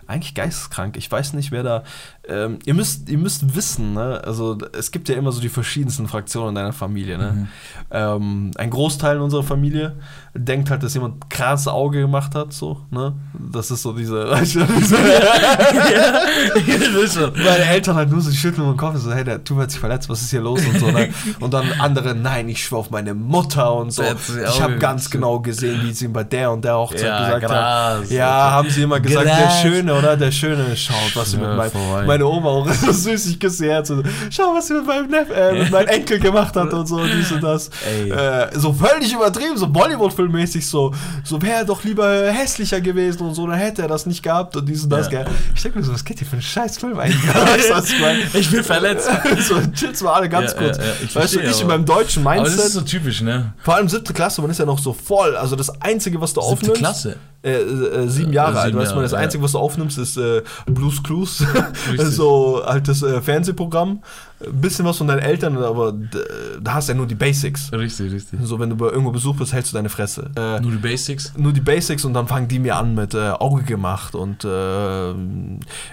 eigentlich geisteskrank. Ich weiß nicht, wer da. Ähm, ihr, müsst, ihr müsst wissen, ne? Also, es gibt ja immer so die verschiedensten Fraktionen in deiner Familie, ne? Mhm. Ähm, ein Großteil unserer Familie denkt halt, dass jemand krass Auge gemacht hat, so, ne? Das ist so diese. *laughs* *laughs* meine Eltern halt nur so schütteln dem Kopf und so, hey, der Typ hat sich verletzt, was ist hier los und so. Ne? *laughs* Und dann andere, nein, ich schwör auf meine Mutter und so. Der Ich habe ganz ge- genau gesehen, wie sie ihm bei der und der Hochzeit Ja, gesagt haben. Ja, haben sie immer gesagt, der Krass. Schöne, oder? Der Schöne, schaut, was sie mit meinem. Meine Oma auch so süß, ich küsse ihr Herz und schau, was sie mit meinem, Neff, äh, mit meinem Enkel gemacht hat und so, dies und das. Äh, so völlig übertrieben, so Bollywood-filmmäßig, so, so wäre er doch lieber hässlicher gewesen und so, dann hätte er das nicht gehabt und dies und das, Ja. Ich denke mir so, was geht hier für ein scheiß Film eigentlich? *laughs* Ich bin verletzt. *laughs* so, chill's mal alle ganz Ja, kurz. ja, ich weißt du, ich in meinem deutschen Aber das Mindset, ist so typisch, ne? vor allem siebte Klasse, man ist ja noch so voll, also das Einzige, was du Siebte aufnimmst. Klasse. äh, äh, sieben Jahre Äh, alt. sieben Weißt du, das. Einzige, was du aufnimmst, ist äh, Blues Clues. *laughs* Richtig. so altes äh, Fernsehprogramm. Ein bisschen was von deinen Eltern, aber da hast du ja nur die Basics. Richtig, richtig. So, wenn du bei irgendwo Besuch bist, hältst du deine Fresse. Äh, Nur die Basics. nur die Basics und dann fangen die mir an mit äh, Auge gemacht und äh,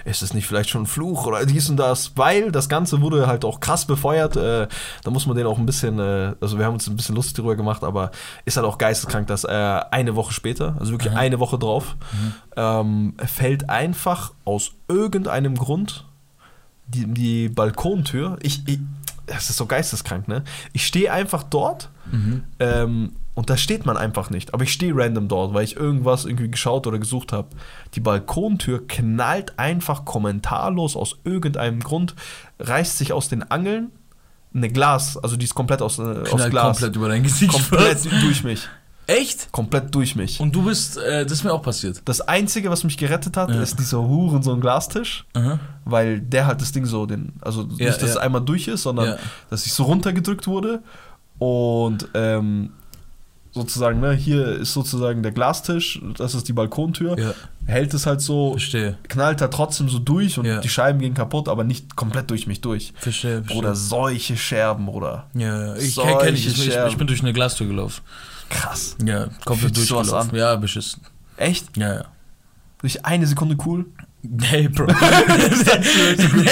ist es nicht vielleicht schon ein Fluch oder dies und das, weil das Ganze wurde halt auch krass befeuert. Äh, da muss man den auch ein bisschen, äh, also wir haben uns ein bisschen lustig drüber gemacht, aber ist halt auch geisteskrank, dass äh, eine Woche später, also wirklich eine Woche drauf, ähm, fällt einfach aus irgendeinem Grund die, die Balkontür. Ich, ich, das ist so geisteskrank, ne? Ich stehe einfach dort. Ähm, und da steht man einfach nicht. Aber ich stehe random dort, weil ich irgendwas irgendwie geschaut oder gesucht habe. Die Balkontür knallt einfach kommentarlos aus irgendeinem Grund, reißt sich aus den Angeln eine Glas, also die ist komplett aus, äh, aus Glas. komplett über dein Gesicht. komplett durch mich. Echt? Komplett durch mich. Und du bist, äh, das ist mir auch passiert. Das Einzige, was mich gerettet hat, Ja. ist dieser Huren so ein Glastisch. Aha. Weil der halt das Ding so, den, also Ja, nicht, dass es ja. einmal durch ist, sondern dass ich so runtergedrückt wurde. Und ähm, sozusagen, ne, hier ist sozusagen der Glastisch, das ist die Balkontür, hält es halt so, Verstehe. knallt halt trotzdem so durch und die Scheiben gehen kaputt, aber nicht komplett durch mich durch. Verstehe. verstehe. Oder solche Scherben, oder Ja. Ich kenne ich. Ich, ich. Ich bin durch eine Glastür gelaufen. Krass. Ja, komplett sich sowas an? Ja, beschissen. Echt? Ja, ja. Durch eine Sekunde cool? Nee, Bro. *laughs*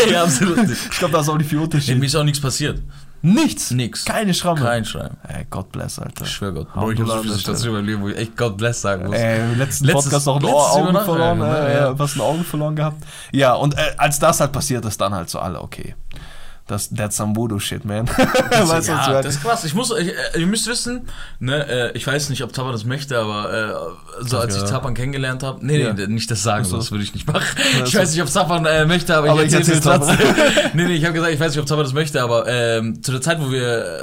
nee, absolut nicht. Ich glaube, da ist auch nicht viel Nee, Unterschied. mir ist auch nichts passiert. Nichts? Nix. Keine Schramme? Kein Schreiben. Ey, God bless, Alter. Ich schwör Gott. Bro, ich habe so viele in meinem Leben, wo ich echt God bless sagen muss. Äh, im letzten Letztes- Podcast noch ein Augen verloren, äh? Ja. was ein Augen verloren gehabt. Ja, und äh, als das halt passiert ist, dann halt so alle, okay. Das, that's some Voodoo shit, man. *laughs* weißt was ich ja, meine? das ist krass. Ich muss, ich, äh, ihr müsst wissen, ne, äh, ich weiß nicht, ob Zappa das möchte, aber äh, so als ich ja. Zappan kennengelernt habe, nee, Ja. nee, nicht das sagen, so. das würde ich nicht machen. Ja, ich weiß nicht, ob Zappan äh, möchte, aber, Aber ich ich erzähle trotzdem. *laughs* nee, nee, ich habe gesagt, ich weiß nicht, ob Zappa das möchte, aber ähm, zu der Zeit, wo wir äh,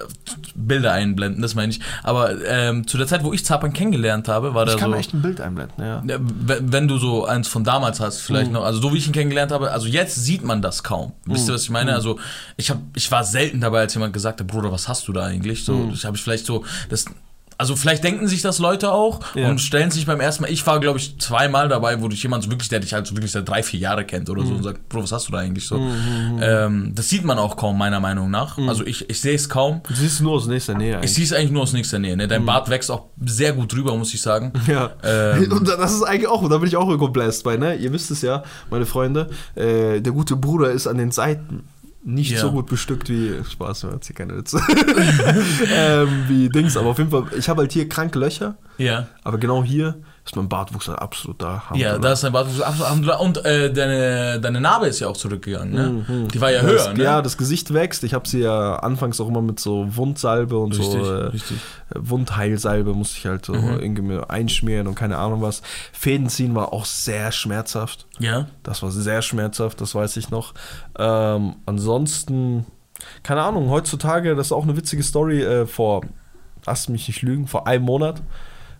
Bilder einblenden, das meine ich, aber ähm, zu der Zeit, wo ich Zappan kennengelernt habe, war ich kann so... echt ein Bild einblenden, ja. Wenn, wenn du so eins von damals hast, vielleicht Mhm. noch, also so wie ich ihn kennengelernt habe, also jetzt sieht man das kaum. Wisst ihr, was ich meine? Mhm. Also ich habe, ich war selten dabei, als jemand gesagt hat, Bruder, was hast du da eigentlich? So, Mhm. ich habe ich vielleicht so, das, also vielleicht denken sich das Leute auch Ja. und stellen sich beim ersten Mal, ich war glaube ich zweimal dabei, wo dich jemand so wirklich, der dich halt so wirklich seit drei, vier Jahre kennt oder so Mhm. und sagt, Bro, was hast du da eigentlich so? Ähm, das sieht man auch kaum, meiner Meinung nach. Mhm. Also ich, ich sehe es kaum. Du siehst es nur aus nächster Nähe Ich eigentlich. sehe es eigentlich nur aus nächster Nähe. Ne? Dein Bart wächst auch sehr gut drüber, muss ich sagen. *laughs* Ja. Ähm, und das ist eigentlich auch, da bin ich auch irgendwo blessed bei, ne? Ihr wisst es ja, meine Freunde, äh, der gute Bruder ist an den Seiten nicht Ja. so gut bestückt wie, Spaß, man hat hier keine Witze, *laughs* ähm, wie Dings, aber auf jeden Fall, ich habe halt hier kranke Löcher, Ja. aber genau hier ist mein Bartwuchs halt absolut da. Ja, da ist dein Bartwuchs absolut. Alhamdulillah. Und äh, deine, deine Narbe ist ja auch zurückgegangen, ne? Mhm. Die war ja das, höher, ne? Ja, das Gesicht wächst. Ich habe sie ja anfangs auch immer mit so Wundsalbe und richtig, so äh, richtig. Wundheilsalbe musste ich halt so Mhm. irgendwie einschmieren und keine Ahnung was. Fäden ziehen war auch sehr schmerzhaft. Ja. Das war sehr schmerzhaft, das weiß ich noch. Ähm, ansonsten, keine Ahnung, heutzutage, das ist auch eine witzige Story, äh, vor, lass mich nicht lügen, vor einem Monat.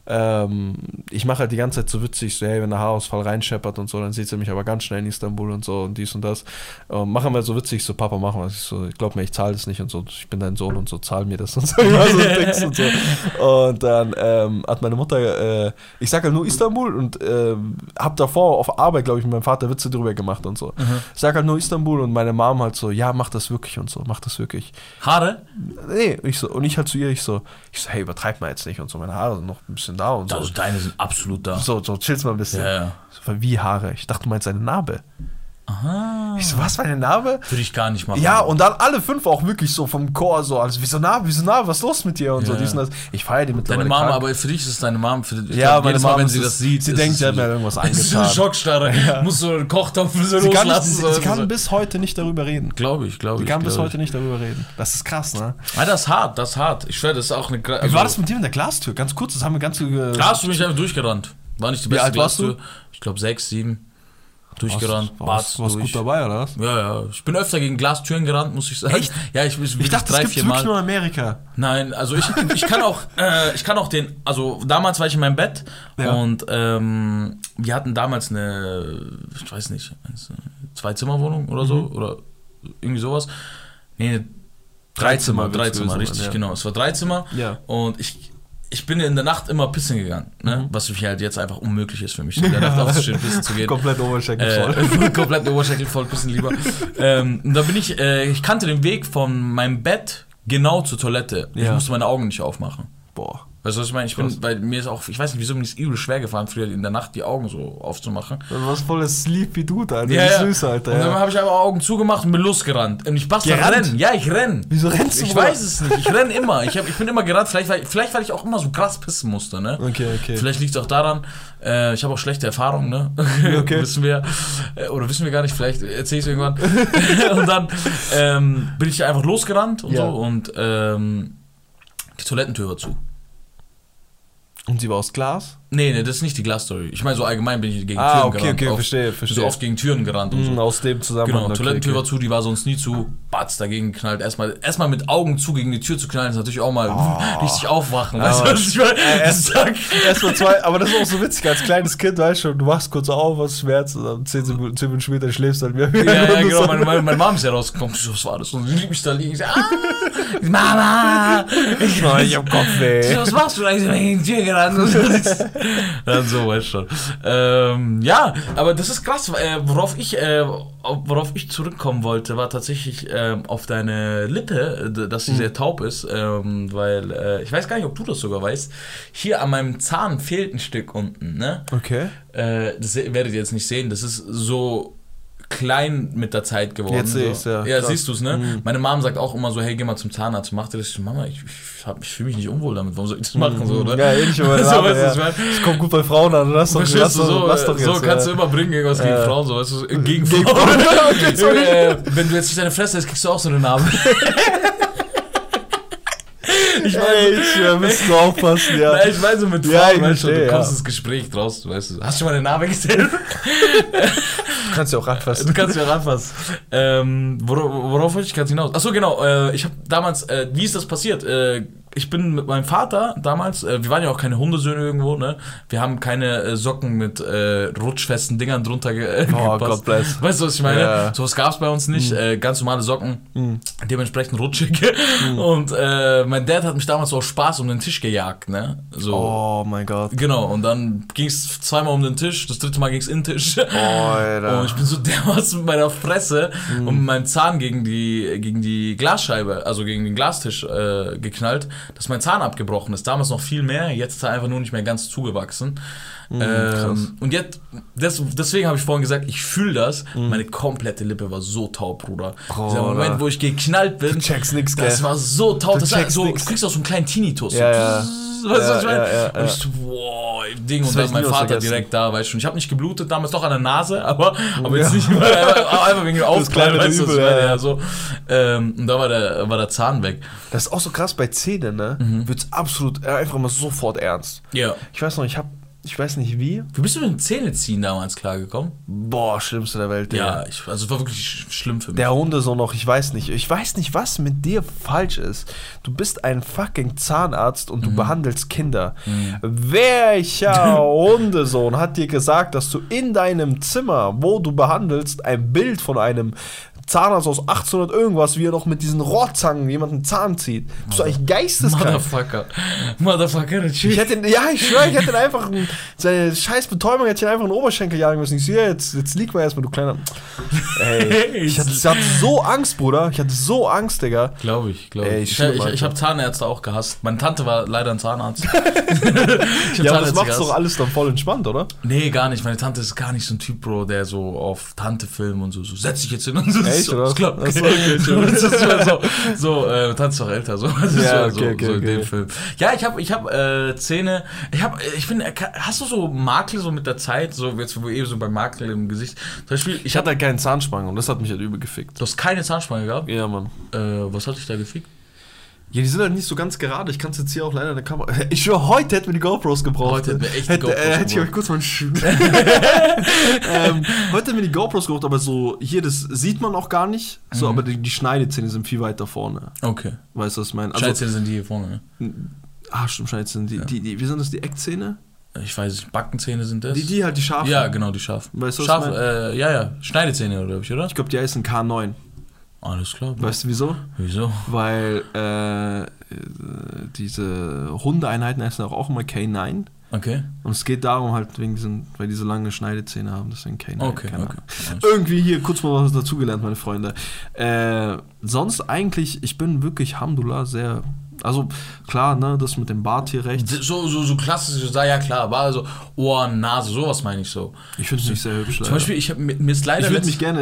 Ähm, ich mache halt die ganze Zeit so witzig, so, hey, wenn der Haarausfall reinscheppert und so, dann sieht sie mich aber ganz schnell in Istanbul und so und dies und das. Ähm, machen wir so witzig, so, Papa, machen wir. Ich so, ich glaube mir, ich zahle das nicht und so, ich bin dein Sohn und so, zahl mir das und so. *laughs* So und, so. und dann ähm, hat meine Mutter, äh, ich sag halt nur Istanbul und ähm, hab davor auf Arbeit, glaube ich, mit meinem Vater Witze drüber gemacht und so. Ich sag halt nur Istanbul und meine Mom halt so, ja, mach das wirklich und so, mach das wirklich. Haare? Nee, ich so, und ich halt zu ihr, ich so, ich so, hey, übertreib mal jetzt nicht und so, meine Haare sind noch ein bisschen da und so. Also deine sind absolut da. So, so, chill's mal ein bisschen. Ja, ja. So, wie Haare? Ich dachte, du meinst eine Narbe. Aha. Ich so, was, meine Narbe? Würde ich gar nicht machen. Ja, und dann alle fünf auch wirklich so vom Chor so, also, wieso Narbe, wieso Narbe, was ist los mit dir und so, Ja, dies und ja. das. Ich feiere die Deine mittlerweile. Mama, krank. aber für dich ist es deine Mom. Für, ich Ja, glaub, meine Mom wenn ist sie das sieht, sie ist denkt, sie hat so- mir irgendwas Es ist so eine angetan. Schockstarre. Muss so einen Kochtopf so sie kann, nicht, loslassen. sie, so- sie kann so. bis heute nicht darüber reden. Glaube ich, glaube Sie ich. kann bis glaub heute nicht darüber reden. Das ist krass, ne? Ich. Ah, das ist hart, das ist hart. Ich schwöre, das ist auch eine. gra- Wie war das mit dir in der Glastür? Ganz kurz, das haben wir ganz. Da hast du mich einfach durchgerannt. War nicht die beste? Glastür. Ich glaube sechs, sieben. Durchgerannt. warst, warst durch. gut dabei, oder was? Ja, ja. Ich bin öfter gegen Glastüren gerannt, muss ich sagen. Echt? Ja, ich bin Ich dachte, das drei, gibt's vier wirklich nur in Amerika. Nein, also ich, ich kann auch, *laughs* äh, ich kann auch den, also damals war ich in meinem Bett Ja. und ähm, wir hatten damals eine, ich weiß nicht, eins, zwei Zimmerwohnung oder so Mhm. oder irgendwie sowas. Nee, drei Zimmer, drei Zimmer, richtig, ja. genau. Es war drei Zimmer Ja. und ich, ich bin in der Nacht immer pissen gegangen, ne? was für mich halt jetzt einfach unmöglich ist für mich, in der Nacht aufzustehen, pissen zu gehen. *laughs* Komplett Oberschenkel voll. Äh, komplett Oberschenkel voll, bisschen lieber. ähm, und da bin ich, äh, ich kannte den Weg von meinem Bett genau zur Toilette. Ich Ja. musste meine Augen nicht aufmachen. Boah. Weißt du, was ich meine? Ich bin, weil mir ist auch, ich weiß nicht, wieso mir ist übel schwer gefallen, früher in der Nacht die Augen so aufzumachen. Du warst voll Sleepy Dude, Alter. Ja, süß, Alter. Und dann Ja. habe ich einfach Augen zugemacht und bin losgerannt. Und ich basta rennen. Ja, ich renn. Wieso rennst du, Ich weiß es nicht. Ich renn immer. Ich, hab, ich bin immer gerannt. Vielleicht, weil, vielleicht, weil ich auch immer so krass pissen musste, ne? Okay, okay. Vielleicht liegt es auch daran, äh, ich habe auch schlechte Erfahrungen, ne? Okay. *laughs* wissen wir. Äh, oder wissen wir gar nicht, vielleicht erzähle ich es irgendwann. *laughs* und dann ähm, bin ich einfach losgerannt und Ja. so und ähm, die Toilettentür war zu. Und sie war aus Glas? Nee, nee, das ist nicht die Glasstory. Ich meine, so allgemein bin ich gegen Ah, Türen okay, gerannt. okay, Auf, verstehe, bin verstehe. so oft gegen Türen gerannt und so. Mhm, aus dem Zusammenhang. Genau, okay, Toilettentür okay. war zu, die war sonst nie zu. Batz dagegen geknallt. Erstmal, erstmal mit Augen zu gegen die Tür zu knallen, ist natürlich auch mal richtig aufwachen. Weißt du, Oh. Aber- was ich meine? Äh, erst- *laughs* Sag- Erstmal zwei, aber das ist auch so witzig, als kleines Kind, weißt du, du wachst kurz auf, hast Schmerz, und dann zehn, Sekunden- zehn Minuten später schläfst du halt wieder. Ja, ja, *laughs* genau. Meine, meine, meine Mom ist ja rausgekommen. Was war das? Und sie liebt mich da liegen. Ich so, ah, Mama! Ich, *laughs* Oh, ich hab Kopfweh. Was machst du da? Ich so, gegen die Tür gerannt. *laughs* Dann so, weißt schon. Ähm, ja, aber das ist krass. Äh, worauf ich, äh, worauf ich zurückkommen wollte, war tatsächlich ähm, auf deine Lippe, dass sie Mhm. sehr taub ist. Ähm, weil, äh, ich weiß gar nicht, ob du das sogar weißt. Hier an meinem Zahn fehlt ein Stück unten, ne? Okay. Äh, das werdet ihr jetzt nicht sehen. Das ist so klein mit der Zeit geworden. Jetzt sehe so. ja. Ja, Krass. siehst du es, ne? Mhm. Meine Mom sagt auch immer so, hey, geh mal zum Zahnarzt. Macht ihr das? Ich so, Mama, ich, ich, ich fühle mich nicht unwohl damit. Warum soll ich das machen? So, ne? Mhm. Ja, ähnlich *laughs* bei So, so, weißt du, ja. Das kommt gut bei Frauen an, lass doch, lass du, doch, so, lass doch so jetzt, kannst du ja. immer bringen, irgendwas gegen Ja. Frauen, so, weißt du, äh, gegen Frauen. *laughs* *laughs* Okay, sorry. äh, wenn du jetzt nicht deine Fresse hast, kriegst du auch so eine Narbe. ich Ey, meine, ich äh, müssen wir aufpassen, ja. Nein, ich so mit Frauen, Ja, ich weißt du, du kommst ins Gespräch draus, du weißt du. Hast du schon mal eine Narbe gesehen? Du kannst ja auch ranfassen. Du kannst ja ranfassen. Ähm, worauf, worauf wollte ich gerade hinaus? Achso, genau. Äh, ich habe damals, äh, wie ist das passiert? Äh, ich bin mit meinem Vater damals, äh, wir waren ja auch keine Hundesöhne irgendwo, ne? Wir haben keine äh, Socken mit äh, rutschfesten Dingern drunter ge äh, Oh, gepasst. God bless. Weißt du, was ich meine? Ja. Sowas gab es bei uns nicht. Äh, ganz normale Socken, Mhm. dementsprechend rutschig. *laughs* Und äh, mein Dad hat mich damals so aus Spaß um den Tisch gejagt, ne? So. Oh mein Gott. Genau, und dann ging es zweimal um den Tisch, das dritte Mal ging es in den Tisch. Alter. Und ich bin so *laughs* dermaßen mit meiner Fresse Mhm. und mit meinem Zahn gegen die, gegen die Glasscheibe, also gegen den Glastisch geknallt, dass mein Zahn abgebrochen ist. Damals noch viel mehr, jetzt ist er einfach nur nicht mehr ganz zugewachsen. Mhm, ähm, und jetzt, das, deswegen habe ich vorhin gesagt, ich fühle das. Mhm. Meine komplette Lippe war so taub, Bruder. Bruder. Dieser Moment, wo ich geknallt bin, Du checkst nix, das war so taub. Du Das war so, du kriegst auch so einen kleinen Tinnitus. Ja, ja. Weißt du, was Ja, ich meine? ja, ja, Und ich so, wow, Ding. Das Und dann mein Vater vergessen. direkt da, weißt du. Und ich habe nicht geblutet, damals doch an der Nase, *laughs* aber, aber jetzt nicht, weil einfach, einfach wegen dem Aufprall, kleinere weißt du, was ja, so. Ähm, und da war der, war der Zahn weg. Das ist auch so krass bei Zähnen, ne? Mhm. Wird's absolut äh, einfach mal sofort ernst. Ja. Ich weiß noch, ich hab, ich weiß nicht wie. Wie bist du mit dem Zähneziehen damals klargekommen? Boah, schlimmste der Welt, Digga. Ja, ich, also war wirklich sch- schlimm für mich. Der Hundesohn noch, ich weiß nicht. Ich weiß nicht, was mit dir falsch ist. Du bist ein fucking Zahnarzt und du Mhm. behandelst Kinder. Welcher *laughs* Hundesohn hat dir gesagt, dass du in deinem Zimmer, wo du behandelst, ein Bild von einem Zahnarzt aus 1800 irgendwas, wie er noch mit diesen Rohrzangen jemanden Zahn zieht? Bist du eigentlich geisteskrank? Motherfucker. Motherfucker, Ich natürlich. hätte ihn, ja, ich schwöre, ich hätte ihn einfach, seine scheiß Betäubung hätte ich einfach in den Oberschenkel jagen müssen. Ich ja, jetzt, jetzt lieg mal erstmal, du kleiner. Ey, *laughs* ich hatte, ich hatte so Angst, Bruder. Ich hatte so Angst, Digga. Glaube ich, glaube Ey, ich. Ich, ich, ich habe Zahnärzte auch gehasst. Meine Tante war leider ein Zahnarzt. *laughs* ich Ja, aber das gehasst. doch alles dann voll entspannt, oder? Nee, gar nicht. Meine Tante ist gar nicht so ein Typ, Bro, der so auf Tante-Film und so, so setz dich jetzt hin und so. Echt, so, oder? Klar. Ach so, *laughs* okay, so, so, äh, ist doch älter, so. Das ist Ja, so, *laughs* okay, okay, so in okay. dem Film. Ja, ich habe ich hab, äh, Zähne, ich habe, ich bin, hast du so Makel so mit der Zeit, so jetzt, wo eben so bei Makel im Gesicht, zum Beispiel, ich Ich hatte halt keinen Zahnspange und das hat mich halt übel gefickt. du hast keine Zahnspange gehabt? Ja, Mann. Äh, was hat dich da gefickt? Ja, die sind halt nicht so ganz gerade. Ich kann es jetzt hier auch leider in der Kamera. *laughs* Ich schwöre, heute hätten wir die GoPros gebraucht. Heute hätten wir echt die hätte, GoPros äh, hätte ich euch kurz mal einen *laughs* ähm, Heute hätten wir die GoPros gebraucht, aber so, hier, das sieht man auch gar nicht. So, Mhm. aber die, die Schneidezähne sind viel weiter vorne. Okay. Weißt du, was ich meine? Also, Scheiße sind die hier vorne, ne? ah, stimmt, Schneidezähne. Die, Ja. die, die, wie sind das, die Eckzähne? Ich weiß nicht, Backenzähne sind das? Die, die halt, die scharfen. Ja, genau, die scharf. Weißt du, was scharf, äh, ja, ja, Schneidezähne, oder ich, oder? Ich glaube, die heißen K9. Alles klar. Weißt du wieso? Wieso? Weil äh, diese Hundeeinheiten heißen auch, auch immer K9. Okay. Und es geht darum halt, wegen diesen, weil die so lange Schneidezähne haben, deswegen K9. Okay, keine okay. Irgendwie hier kurz mal was dazugelernt, meine Freunde. Äh, sonst eigentlich, ich bin wirklich, Hamdullah, sehr. Also klar, ne, das mit dem Bart hier rechts. So, so, so klassisch, ja klar, war also Ohren, Nase, sowas meine ich so. Ich finde es nicht sehr hübsch. Zum leider. Beispiel, ich habe mir ist leider ich würde mich gerne,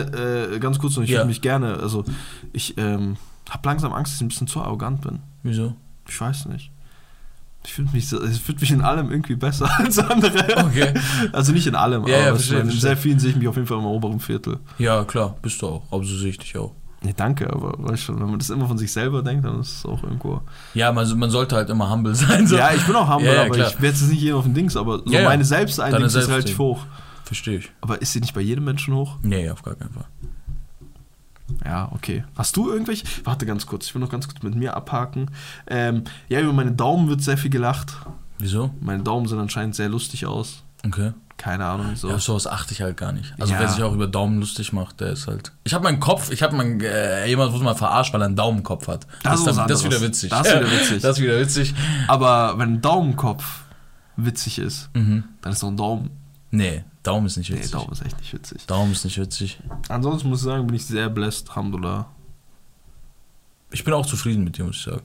äh, ganz kurz noch, ich Ja. würde mich gerne, also ich ähm, habe langsam Angst, dass ich ein bisschen zu arrogant bin. Wieso? Ich weiß nicht. Ich finde mich, ich finde mich in allem irgendwie besser *laughs* als andere. Okay. Also nicht in allem, Ja, ja, aber verstehe, in verstehe. sehr vielen sehe ich mich auf jeden Fall im oberen Viertel. Ja, klar, bist du auch. Aber so sehe ich dich auch. Nee, danke, aber weißt schon, wenn man das immer von sich selber denkt, dann ist es auch irgendwo. Ja, man, man sollte halt immer humble *laughs* sein. So. Ja, ich bin auch humble, Ja, ja, aber ich werde jetzt nicht jedem auf den Dings, aber so Ja, meine Selbsteinsicht ist relativ hoch. Verstehe ich. Aber ist sie nicht bei jedem Menschen hoch? Nee, auf gar keinen Fall. Ja, okay. Hast du irgendwelche? Warte ganz kurz, ich will noch ganz kurz mit mir abhaken. Ähm, ja, über meine Daumen wird sehr viel gelacht. Wieso? Meine Daumen sehen anscheinend sehr lustig aus. Okay. Keine Ahnung, wieso. Ja, sowas achte ich halt gar nicht. Also Ja. wer sich auch über Daumen lustig macht, der ist halt. Ich habe meinen Kopf, ich habe meinen, äh, jemand wurde mal verarscht, weil er einen Daumenkopf hat. Das ist was dann- das ist wieder witzig. Das ist wieder *laughs* witzig. das ist wieder witzig. Aber wenn ein Daumenkopf witzig ist, Mhm. dann ist doch ein Daumen. Nee, Daumen ist nicht Nee, witzig. Daumen ist echt nicht witzig. Daumen ist nicht witzig. Ansonsten muss ich sagen, bin ich sehr blessed, Alhamdulillah. Ich bin auch zufrieden mit dir, muss ich sagen.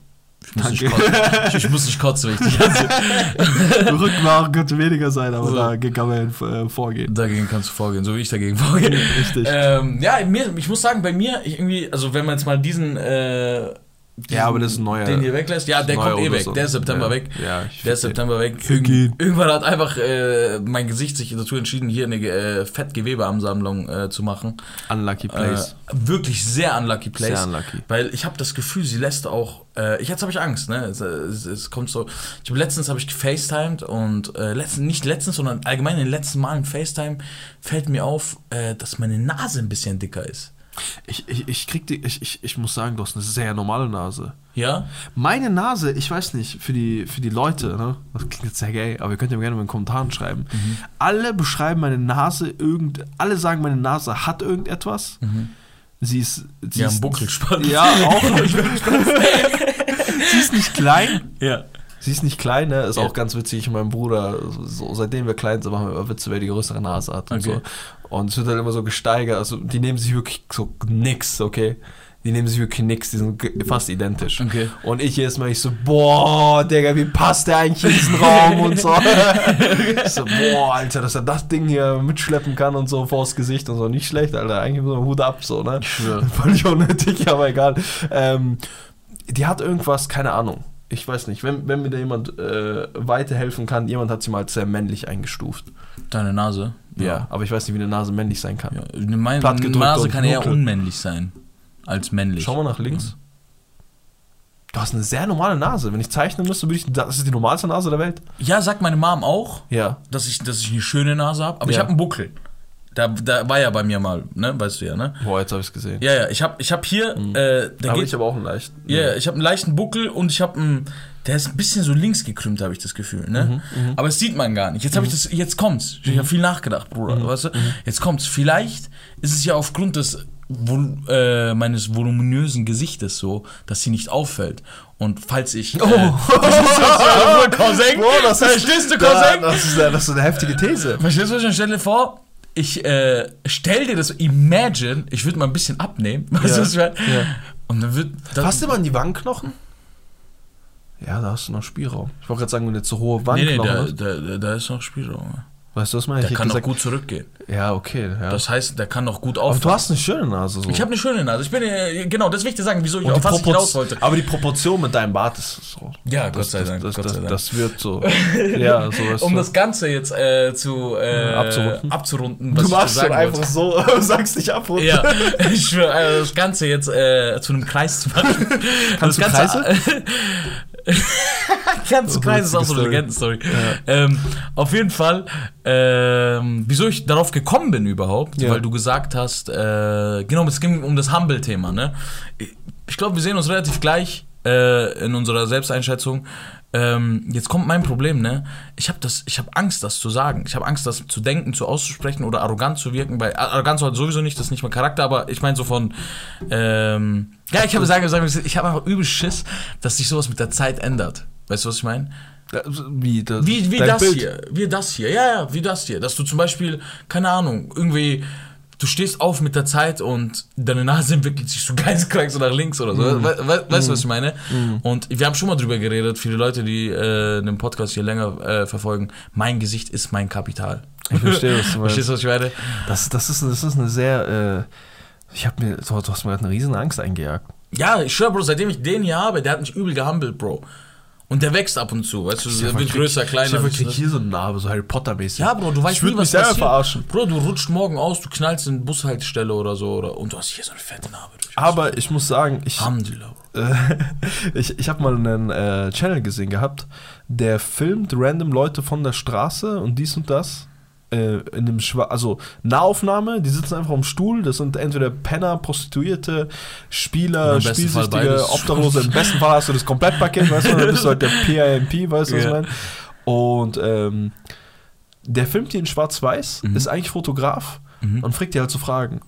Ich muss, Danke. nicht kotzen, ich, ich muss nicht kotzen, richtig. Also, *laughs* Rückmachen könnte weniger sein, aber So. dagegen kann man äh, vorgehen. dagegen kannst du vorgehen, so wie ich dagegen vorgehe. *laughs* Richtig. Ähm, ja, mir, ich muss sagen, bei mir, ich irgendwie, also wenn man jetzt mal diesen, äh, diesen Ja, aber das ist ein neuer- Den hier weglässt, ja, der kommt eh weg. Der ist September ja. weg. Ja, ich Der ist September weg. Irgend, irgendwann hat einfach äh, mein Gesicht sich dazu entschieden, hier eine äh, Fettgewebeansammlung äh, zu machen. Unlucky Äh, Place. wirklich sehr unlucky place. Sehr unlucky. Weil ich habe das Gefühl, sie lässt auch. Äh, ich, jetzt habe ich Angst, ne? Es, es, es kommt so. Ich hab, letztens habe ich gefacetimed und äh, letztens, nicht letztens, sondern allgemein in den letzten Malen FaceTime fällt mir auf, äh, dass meine Nase ein bisschen dicker ist. Ich, ich, ich krieg die, ich, ich, ich muss sagen, du hast eine sehr normale Nase. Ja? Meine Nase, ich weiß nicht, für die, für die Leute, ne? Das klingt jetzt sehr gay, aber ihr könnt ja gerne in den Kommentaren schreiben. Mhm. Alle beschreiben meine Nase irgend, alle sagen, meine Nase hat irgendetwas. Sie ist. Sie Ja, ist Buckelspann. Ja, auch. *laughs* sie ist nicht klein. Ja. Sie ist nicht klein, ne? Ist Ja. auch ganz witzig. Mein Bruder, so, seitdem wir klein sind, machen wir immer Witze, wer die größere Nase hat und Okay. so. Und es wird halt immer so gesteigert. Also, die nehmen sich wirklich so nix, okay? Die nehmen sich wirklich nix, die sind fast identisch. Okay. Und ich jedes Mal, ich so, boah, Digga, wie passt der eigentlich in diesen Raum und so. ich *laughs* so, boah, Alter, dass er das Ding hier mitschleppen kann und so vors Gesicht und so. Nicht schlecht, Alter. Eigentlich so Hut ab, so, ne? Ich schwöre. *laughs* Völlig unnötig, aber egal. Ähm, die hat irgendwas, keine Ahnung. Ich weiß nicht, wenn, wenn mir da jemand äh, weiterhelfen kann, jemand hat sie mal als sehr männlich eingestuft. Deine Nase? Ja. aber ich weiß nicht, wie eine Nase männlich sein kann. ja. Meine Nase kann eher unmännlich sein. Als männlich. Schau mal nach links. Du hast eine sehr normale Nase. Wenn ich zeichnen müsste, würde ich. Das ist die normalste Nase der Welt. Ja, sagt meine Mom auch, Ja. dass ich, dass ich eine schöne Nase habe. Aber ich Ja. habe einen Buckel. Da, da war ja bei mir mal, ne? Weißt du ja, ne? Boah, jetzt habe ich es gesehen. Ja, ja, ich habe ich hab hier, äh, da habe Mhm. ich aber auch einen leicht. ja, ich habe einen leichten Buckel und ich habe einen, der ist ein bisschen so links gekrümmt, habe ich das Gefühl, ne? Mhm, Aber das sieht man gar nicht. Jetzt habe ich das, jetzt kommt's. Ich habe viel nachgedacht, Bruder, Mhm. weißt du? Jetzt kommt's. Vielleicht ist es ja aufgrund des Vol äh, meines voluminösen Gesichtes so, dass sie nicht auffällt. Und falls ich. Äh, Oh. Cousin? Boah, das ist, Verstehst du, Cousin? das, ist, das ist eine heftige These. Verstehst du, was ich stell dir vor? Ich äh, stell dir das, imagine, ich würde mal ein bisschen abnehmen, *laughs* weißt Ja, du, was ich meine? ja. Und dann wird. Das, Passt immer an die Wangenknochen? Ja, da hast du noch Spielraum. Ich wollte gerade sagen, wenn du zu hohe Nee, nee, Wangenknochen da, hast. da, da, da ist noch Spielraum. Weißt du, was meine ich? Der kann hätte noch gut zurückgehen. Ja, okay. Ja. Das heißt, der kann noch gut aber du hast eine schöne Nase. So. Ich habe eine schöne Nase. Ich bin, äh, genau, das will ich dir sagen, wieso ich ich Propor- hinaus wollte. Aber die Proportion mit deinem Bart ist so. Ja, Gott das, sei Dank, Das, Gott das, Dank. das wird so. *laughs* ja, so ist Um so. das Ganze jetzt äh, zu äh, Abzurunden. abzurunden, Du machst schon einfach so, *laughs* sagst dich ab und Ja, *laughs* ich schwöre, also das Ganze jetzt äh, zu einem Kreis zu machen. Kannst das du Ganze, Kannst *laughs* du Oh, Kreis ist auch so eine Legendenstory. Ähm, auf jeden Fall, ähm, wieso ich darauf gekommen bin überhaupt, Ja. weil du gesagt hast, äh, genau, es ging um das Humble-Thema, ne? Ich glaube, wir sehen uns relativ gleich. äh, in unserer Selbsteinschätzung. Ähm, jetzt kommt mein Problem, ne? Ich habe das, ich habe Angst, das zu sagen. Ich habe Angst, das zu denken, zu auszusprechen oder arrogant zu wirken. Weil arrogant halt sowieso nicht, das ist nicht mein Charakter, aber ich meine so von, ähm, ja, ich habe sagen, sagen, ich habe einfach übel Schiss, dass sich sowas mit der Zeit ändert. Weißt du, was ich meine? Wie, das, Wie, wie das Bild. hier, wie das hier, ja, ja, wie das hier. Dass du zum Beispiel, keine Ahnung, irgendwie du stehst auf mit der Zeit und deine Nase entwickelt sich so geisteskrank so nach links oder so. Mm. We we weißt du, mm. was ich meine? Mm. Und wir haben schon mal drüber geredet, viele Leute, die äh, den Podcast hier länger äh, verfolgen, mein Gesicht ist mein Kapital. Ich verstehe, was du meinst. *laughs* Verstehst du, was ich meine? Das, das, ist, das ist eine sehr, äh, ich habe mir, du hast mir gerade eine riesen Angst eingejagt. Ja, ich schwör, Bro, seitdem ich den hier habe, der hat mich übel gehumbelt, Bro. Und der wächst ab und zu, weißt du, der wird größer, kleiner. Ich krieg hier so eine Narbe, so Harry Potter-mäßig. Ja, Bro, du weißt ich nie, was mich passiert. verarschen. Bro, du rutscht morgen aus, du knallst in eine Bushaltestelle oder so, oder, und du hast hier so eine fette Narbe. Aber ich muss sagen, ich, Alhamdulillah. *laughs* ich, ich habe mal einen äh, Channel gesehen gehabt, der filmt random Leute von der Straße und dies und das äh, in dem Schwa also Nahaufnahme, die sitzen einfach am Stuhl, das sind entweder Penner, Prostituierte, Spieler, Spielsüchtige, Obdachlose, im besten Fall hast du das Komplettpaket, weißt du, dann bist du halt der *laughs* PIMP, weißt du, was ich meine? Und ähm, der filmt die in schwarz-weiß, mhm. ist eigentlich Fotograf mhm. und fragt dir halt so Fragen.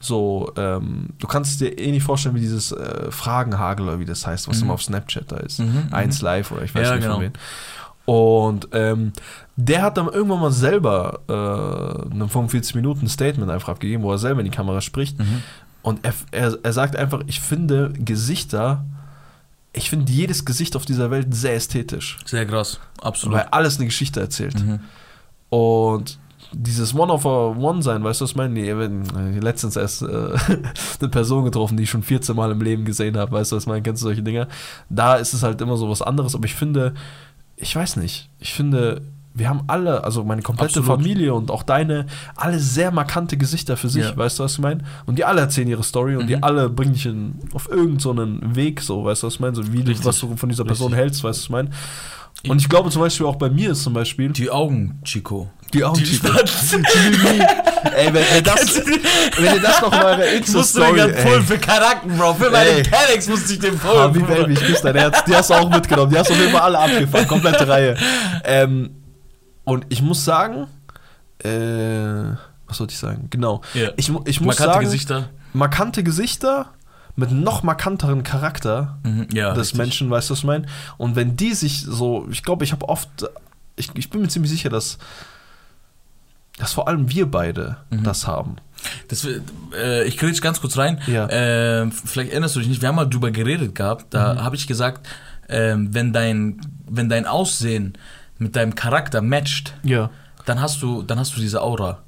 So, ähm, du kannst dir eh nicht vorstellen, wie dieses äh, Fragenhagel oder wie das heißt, was mhm. immer auf Snapchat da ist. Mhm. Eins live oder ich weiß ja, nicht genau. von wen. Und ähm, der hat dann irgendwann mal selber äh, ein 45 Minuten Statement einfach abgegeben, wo er selber in die Kamera spricht. Mhm. Und er, er, er sagt einfach, ich finde Gesichter, ich finde jedes Gesicht auf dieser Welt sehr ästhetisch. Sehr krass, absolut. Weil alles eine Geschichte erzählt. Mhm. Und dieses One of a One sein, weißt du, was ich meine? Ich habe letztens erst äh, *laughs* eine Person getroffen, die ich schon 14 Mal im Leben gesehen habe, weißt du, was ich meine? Kennst du solche Dinge? Da ist es halt immer so was anderes, aber ich finde, ich weiß nicht. Ich finde, wir haben alle, also meine komplette Absolut. Familie und auch deine, alle sehr markante Gesichter für sich, ja. weißt du, was ich meine? Und die alle erzählen ihre Story und mhm. die alle bringen dich in, auf irgendeinen so Weg, so, weißt du, was ich meine? So wie du, was du von dieser Person Richtig. hältst, weißt du, was ich meine? Und ich glaube zum Beispiel auch bei mir ist zum Beispiel. Die Augen, Chico. Die Augen, die Chico. ey, wenn, wenn, das, wenn ihr das noch mal eure Insta-Story... Ich musste für Charakter, Bro. Für meine Panics musste ich den pullen. Habi Baby, ich küsse dein Herz. Die hast du auch mitgenommen. Die hast du auf jeden Fall alle abgefangen. Komplette Reihe. Ähm, und ich muss sagen... Äh, was sollte ich sagen? Genau. Yeah. Ich, ich muss markante sagen... Gesichter. Markante Gesichter mit noch markanteren Charakter mhm, ja, des richtig. Menschen, weißt du, was ich meine? Und wenn die sich so, ich glaube, ich habe oft, ich, ich bin mir ziemlich sicher, dass, dass vor allem wir beide mhm. das haben. Das, äh, ich kriege ganz kurz rein. Ja. Äh, vielleicht erinnerst du dich nicht, wir haben mal drüber geredet gehabt. Da mhm. habe ich gesagt, äh, wenn, dein, wenn dein Aussehen mit deinem Charakter matcht, ja. dann, hast du, dann hast du diese Aura.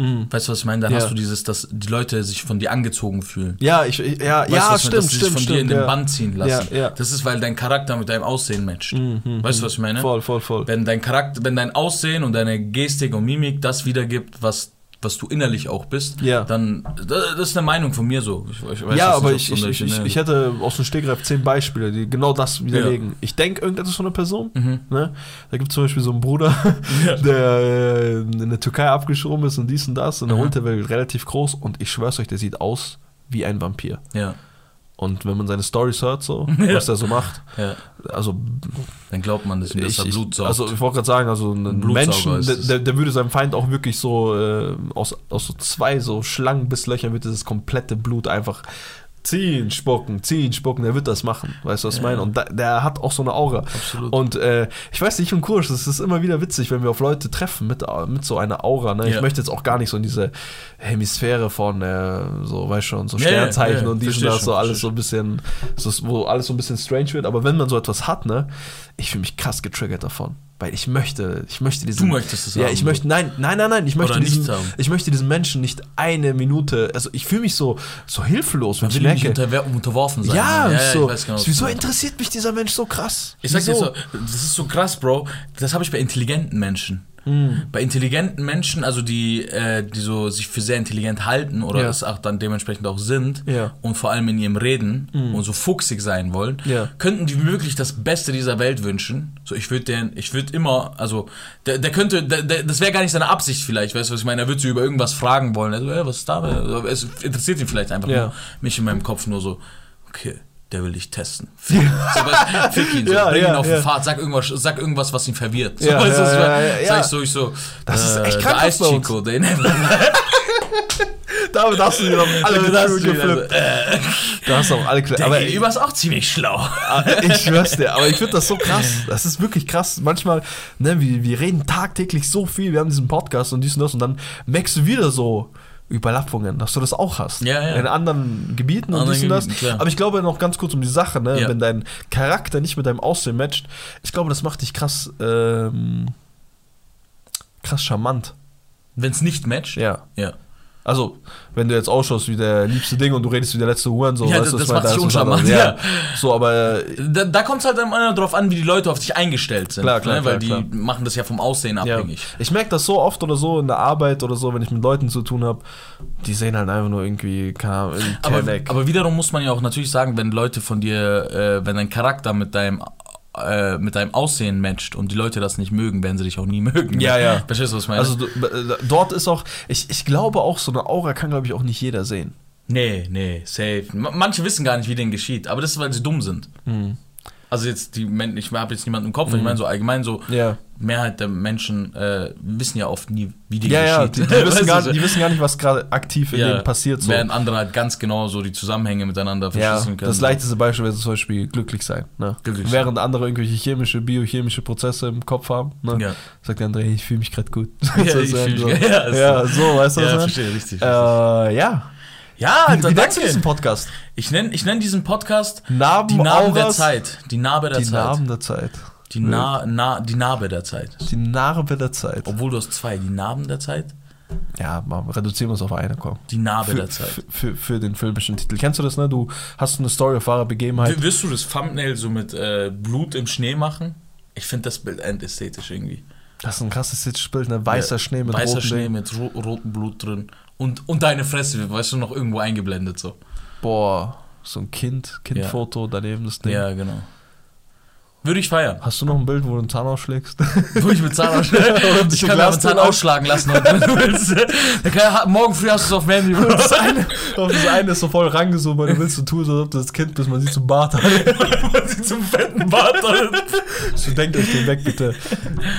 Mhm. Weißt du, was ich meine? Dann ja. hast du dieses, dass die Leute sich von dir angezogen fühlen. Ja, ich, ja, weißt ja, du, stimmt, dass sie stimmt, sich von stimmt, dir in ja. den Band ziehen lassen. Ja, ja. Das ist, weil dein Charakter mit deinem Aussehen matcht. Mhm, mhm weißt du, mhm. was ich meine? Voll, voll, voll. Wenn dein Charakter, wenn dein Aussehen und deine Gestik und Mimik das wiedergibt, was was du innerlich auch bist, ja. dann das ist eine Meinung von mir so. Ich, ich weiß, ja, aber ich, ich, ich, ich, hätte aus dem Stegreif zehn Beispiele, die genau das widerlegen. Ja. Ich denke irgendetwas von einer Person. Mhm. Ne? Da gibt es zum Beispiel so einen Bruder, *laughs* ja. der äh, in der Türkei abgeschoben ist und dies und das und der Hund, der relativ groß und ich schwör's euch, der sieht aus wie ein Vampir. Ja. Und wenn man seine Stories hört, so, *laughs* ja. was er so macht, ja. also. Dann glaubt man, dass, dass er Blut saugt. Also, ich wollte gerade sagen, also ein Menschen, der, der, würde seinem Feind auch wirklich so äh, aus, aus so zwei so Schlangen bis Löchern wird das komplette Blut einfach ziehen, spucken, ziehen, spucken, der wird das machen. Weißt du, was ich meine? Und da, der hat auch so eine Aura. Absolut. Und äh, ich weiß nicht, im Kurs, es ist immer wieder witzig, wenn wir auf Leute treffen mit, mit so einer Aura. Ne? Ja. Ich möchte jetzt auch gar nicht so in diese Hemisphäre von, äh, so, weißt du schon, so Sternzeichen ja, ja, und dies und das, so alles so ein bisschen, so, wo alles so ein bisschen strange wird. Aber wenn man so etwas hat, ne, ich fühle mich krass getriggert davon weil ich möchte, ich möchte diesen. Du möchtest es ja, haben. Ja, ich möchte, nein, nein, nein, nein, ich möchte Oder diesen, ich möchte diesen Menschen nicht eine Minute, also ich fühle mich so, so hilflos, wenn ich merke. Nicht unter, unterworfen sein. Ja, ja, so, genau, wieso interessiert mich dieser Mensch so krass? Ich sag dir so, das ist so krass, Bro, das habe ich bei intelligenten Menschen. Mhm. Bei intelligenten Menschen, also die, äh, die so sich für sehr intelligent halten oder ja. es auch dann dementsprechend auch sind ja. und vor allem in ihrem Reden mhm. und so fuchsig sein wollen, ja. könnten die wirklich das Beste dieser Welt wünschen. So, ich würde den, ich würde immer, also der, der könnte, der, der, das wäre gar nicht seine Absicht vielleicht, weißt du, was ich meine? Er würde sie über irgendwas fragen wollen. Also, hey, was ist da? Es interessiert ihn vielleicht einfach nur, mich in meinem Kopf nur so, okay der will dich testen. Fick, so, *laughs* weißt, fick ihn so, Ja, bring ihn ja, auf ja. die Fahrt, sag irgendwas, sag irgendwas, was ihn verwirrt. *laughs* So, Ja, weißt ja, ja, ja, Sag ich so, ich so, Das ist äh, echt krank, der uns- Eis-Chico, den *laughs* Damit hast du dir noch alle Das Türen geflippt. äh, Da hast du auch alle der Aber Gegenüber ist auch ziemlich schlau. Ah, Ich schwör's dir, aber ich finde das so krass. Das ist wirklich krass. Manchmal, ne, wir, wir reden tagtäglich so viel, wir haben diesen Podcast und dies und das und dann merkst du wieder so Überlappungen, dass du das auch hast. Ja, ja. In anderen Gebieten und dies und das. Klar. Aber ich glaube noch ganz kurz um die Sache, ne, Ja. wenn dein Charakter nicht mit deinem Aussehen matcht, ich glaube, das macht dich krass, ähm, krass charmant. Wenn es nicht matcht, Ja. ja. Also, wenn du jetzt ausschaust wie der liebste Ding und du redest wie der letzte Huren, so, Ja, weißt du, das was macht ich dich uncharmant, ja. So, aber Da, da kommt es halt immer darauf an, wie die Leute auf dich eingestellt sind. Klar, klar, ne? Weil klar, die machen das ja vom Aussehen abhängig. Ja. Ich merke das so oft oder so in der Arbeit oder so, wenn ich mit Leuten zu tun habe, die sehen halt einfach nur irgendwie, keine Aber, aber wiederum muss man ja auch natürlich sagen, wenn Leute von dir, äh, wenn dein Charakter mit deinem äh, mit deinem Aussehen matcht und die Leute das nicht mögen, werden sie dich auch nie *laughs* mögen. Ja, ja. Verstehst du, was ich meine? also äh, dort ist auch, ich, ich glaube auch, so eine Aura kann, glaube ich, auch nicht jeder sehen. nee, nee, safe. Manche wissen gar nicht, wie denen geschieht, aber das ist, weil sie dumm sind. Mhm. Also jetzt die ich habe jetzt niemanden im Kopf, ich meine so allgemein so Ja. Mehrheit der Menschen äh, wissen ja oft nie, wie denen Ja, ja, geschieht. die, die, *laughs* wissen gar, die wissen gar nicht, was gerade aktiv in Ja, denen passiert. So. Während andere halt ganz genau so die Zusammenhänge miteinander Ja, verschlüsseln können. das leichteste Beispiel wäre zum Beispiel glücklich sein. Ne? Glücklich sein. Während andere irgendwelche chemische, biochemische Prozesse im Kopf haben, ne? Ja. sagt der andere, ich fühle mich gerade gut. *laughs* Ja, *laughs* So ich sein, ja, ja, weißt du, Ja, was ich verstehe, richtig. richtig. Äh, ja. Ja, Wie, Alter, wie nennst du diesen Podcast? Ich nenne ich nenn diesen Podcast Narben, Die Narben der Zeit. Die Narbe der Die Zeit. Narben der Zeit. die, Na, Na, die Narbe der Zeit. Die Narbe der Zeit. Obwohl du hast zwei. Die Narben der Zeit, Ja, mal, reduzieren wir es auf eine, komm. die Narbe Für, der Zeit. für, für, für den filmischen Titel. Kennst du das, ne? Du hast eine Story auf wahre Begebenheit. Wirst du das Thumbnail so mit äh, Blut im Schnee machen? Ich finde das Bild endästhetisch irgendwie. Das ist ein krasses Bild, ne? Weißer Ja, Schnee mit Weißer rotem Schnee Ding. mit ro rotem Blut drin. Und, und deine Fresse, weißt du, noch irgendwo eingeblendet so. Boah, so ein Kind, Kindfoto daneben das Ding. Ja, genau. Würde ich feiern. Hast du noch ein Bild, wo du einen Zahn ausschlägst? Wo ich mit Zahn ausschlagen *laughs* Oder Ich kann mir Zahn ausschlagen lassen, heute, wenn du *laughs* willst. Kann, morgen früh hast du es auf dem Handy. das, eine, *laughs* auf das eine ist so voll rangezoomt, weil du willst so tun, als ob du das Kind bist, man sieht so einen Bart hat. Man sieht so einen fetten Bart drin. So denkt euch den weg, bitte.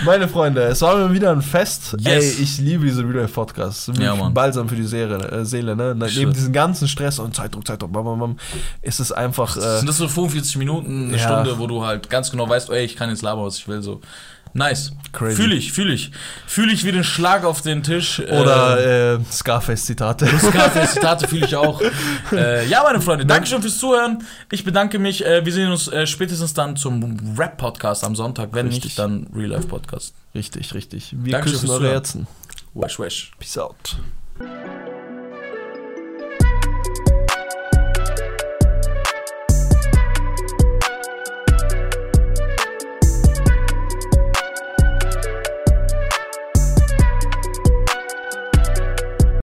Meine Freunde, es war mir wieder ein Fest. Yes. Ey, ich liebe diese Real Life Podcasts. Ja, Mann. Balsam für die Seele, äh, Seele ne? Na, Schön. Neben diesem ganzen Stress und Zeitdruck, Zeitdruck, bam, bam, bam, ist es einfach. Äh, Sind das so 45 Minuten, eine Ja. Stunde, wo du halt ganz genau weißt, ey, ich kann jetzt labern, was ich will. So. Nice. Crazy. Fühle ich, fühle ich. Fühle ich wie den Schlag auf den Tisch. oder äh, Scarface-Zitate. *laughs* Scarface-Zitate fühle ich auch. *laughs* Äh, ja, meine Freunde, Dankeschön fürs Zuhören. Ich bedanke mich. Äh, wir sehen uns äh, spätestens dann zum Rap-Podcast am Sonntag. Wenn Richtig. nicht, dann Real-Life-Podcast. Richtig, richtig. Wir Dankeschön küssen eure. Herzen. Wesh, wesh. Peace out.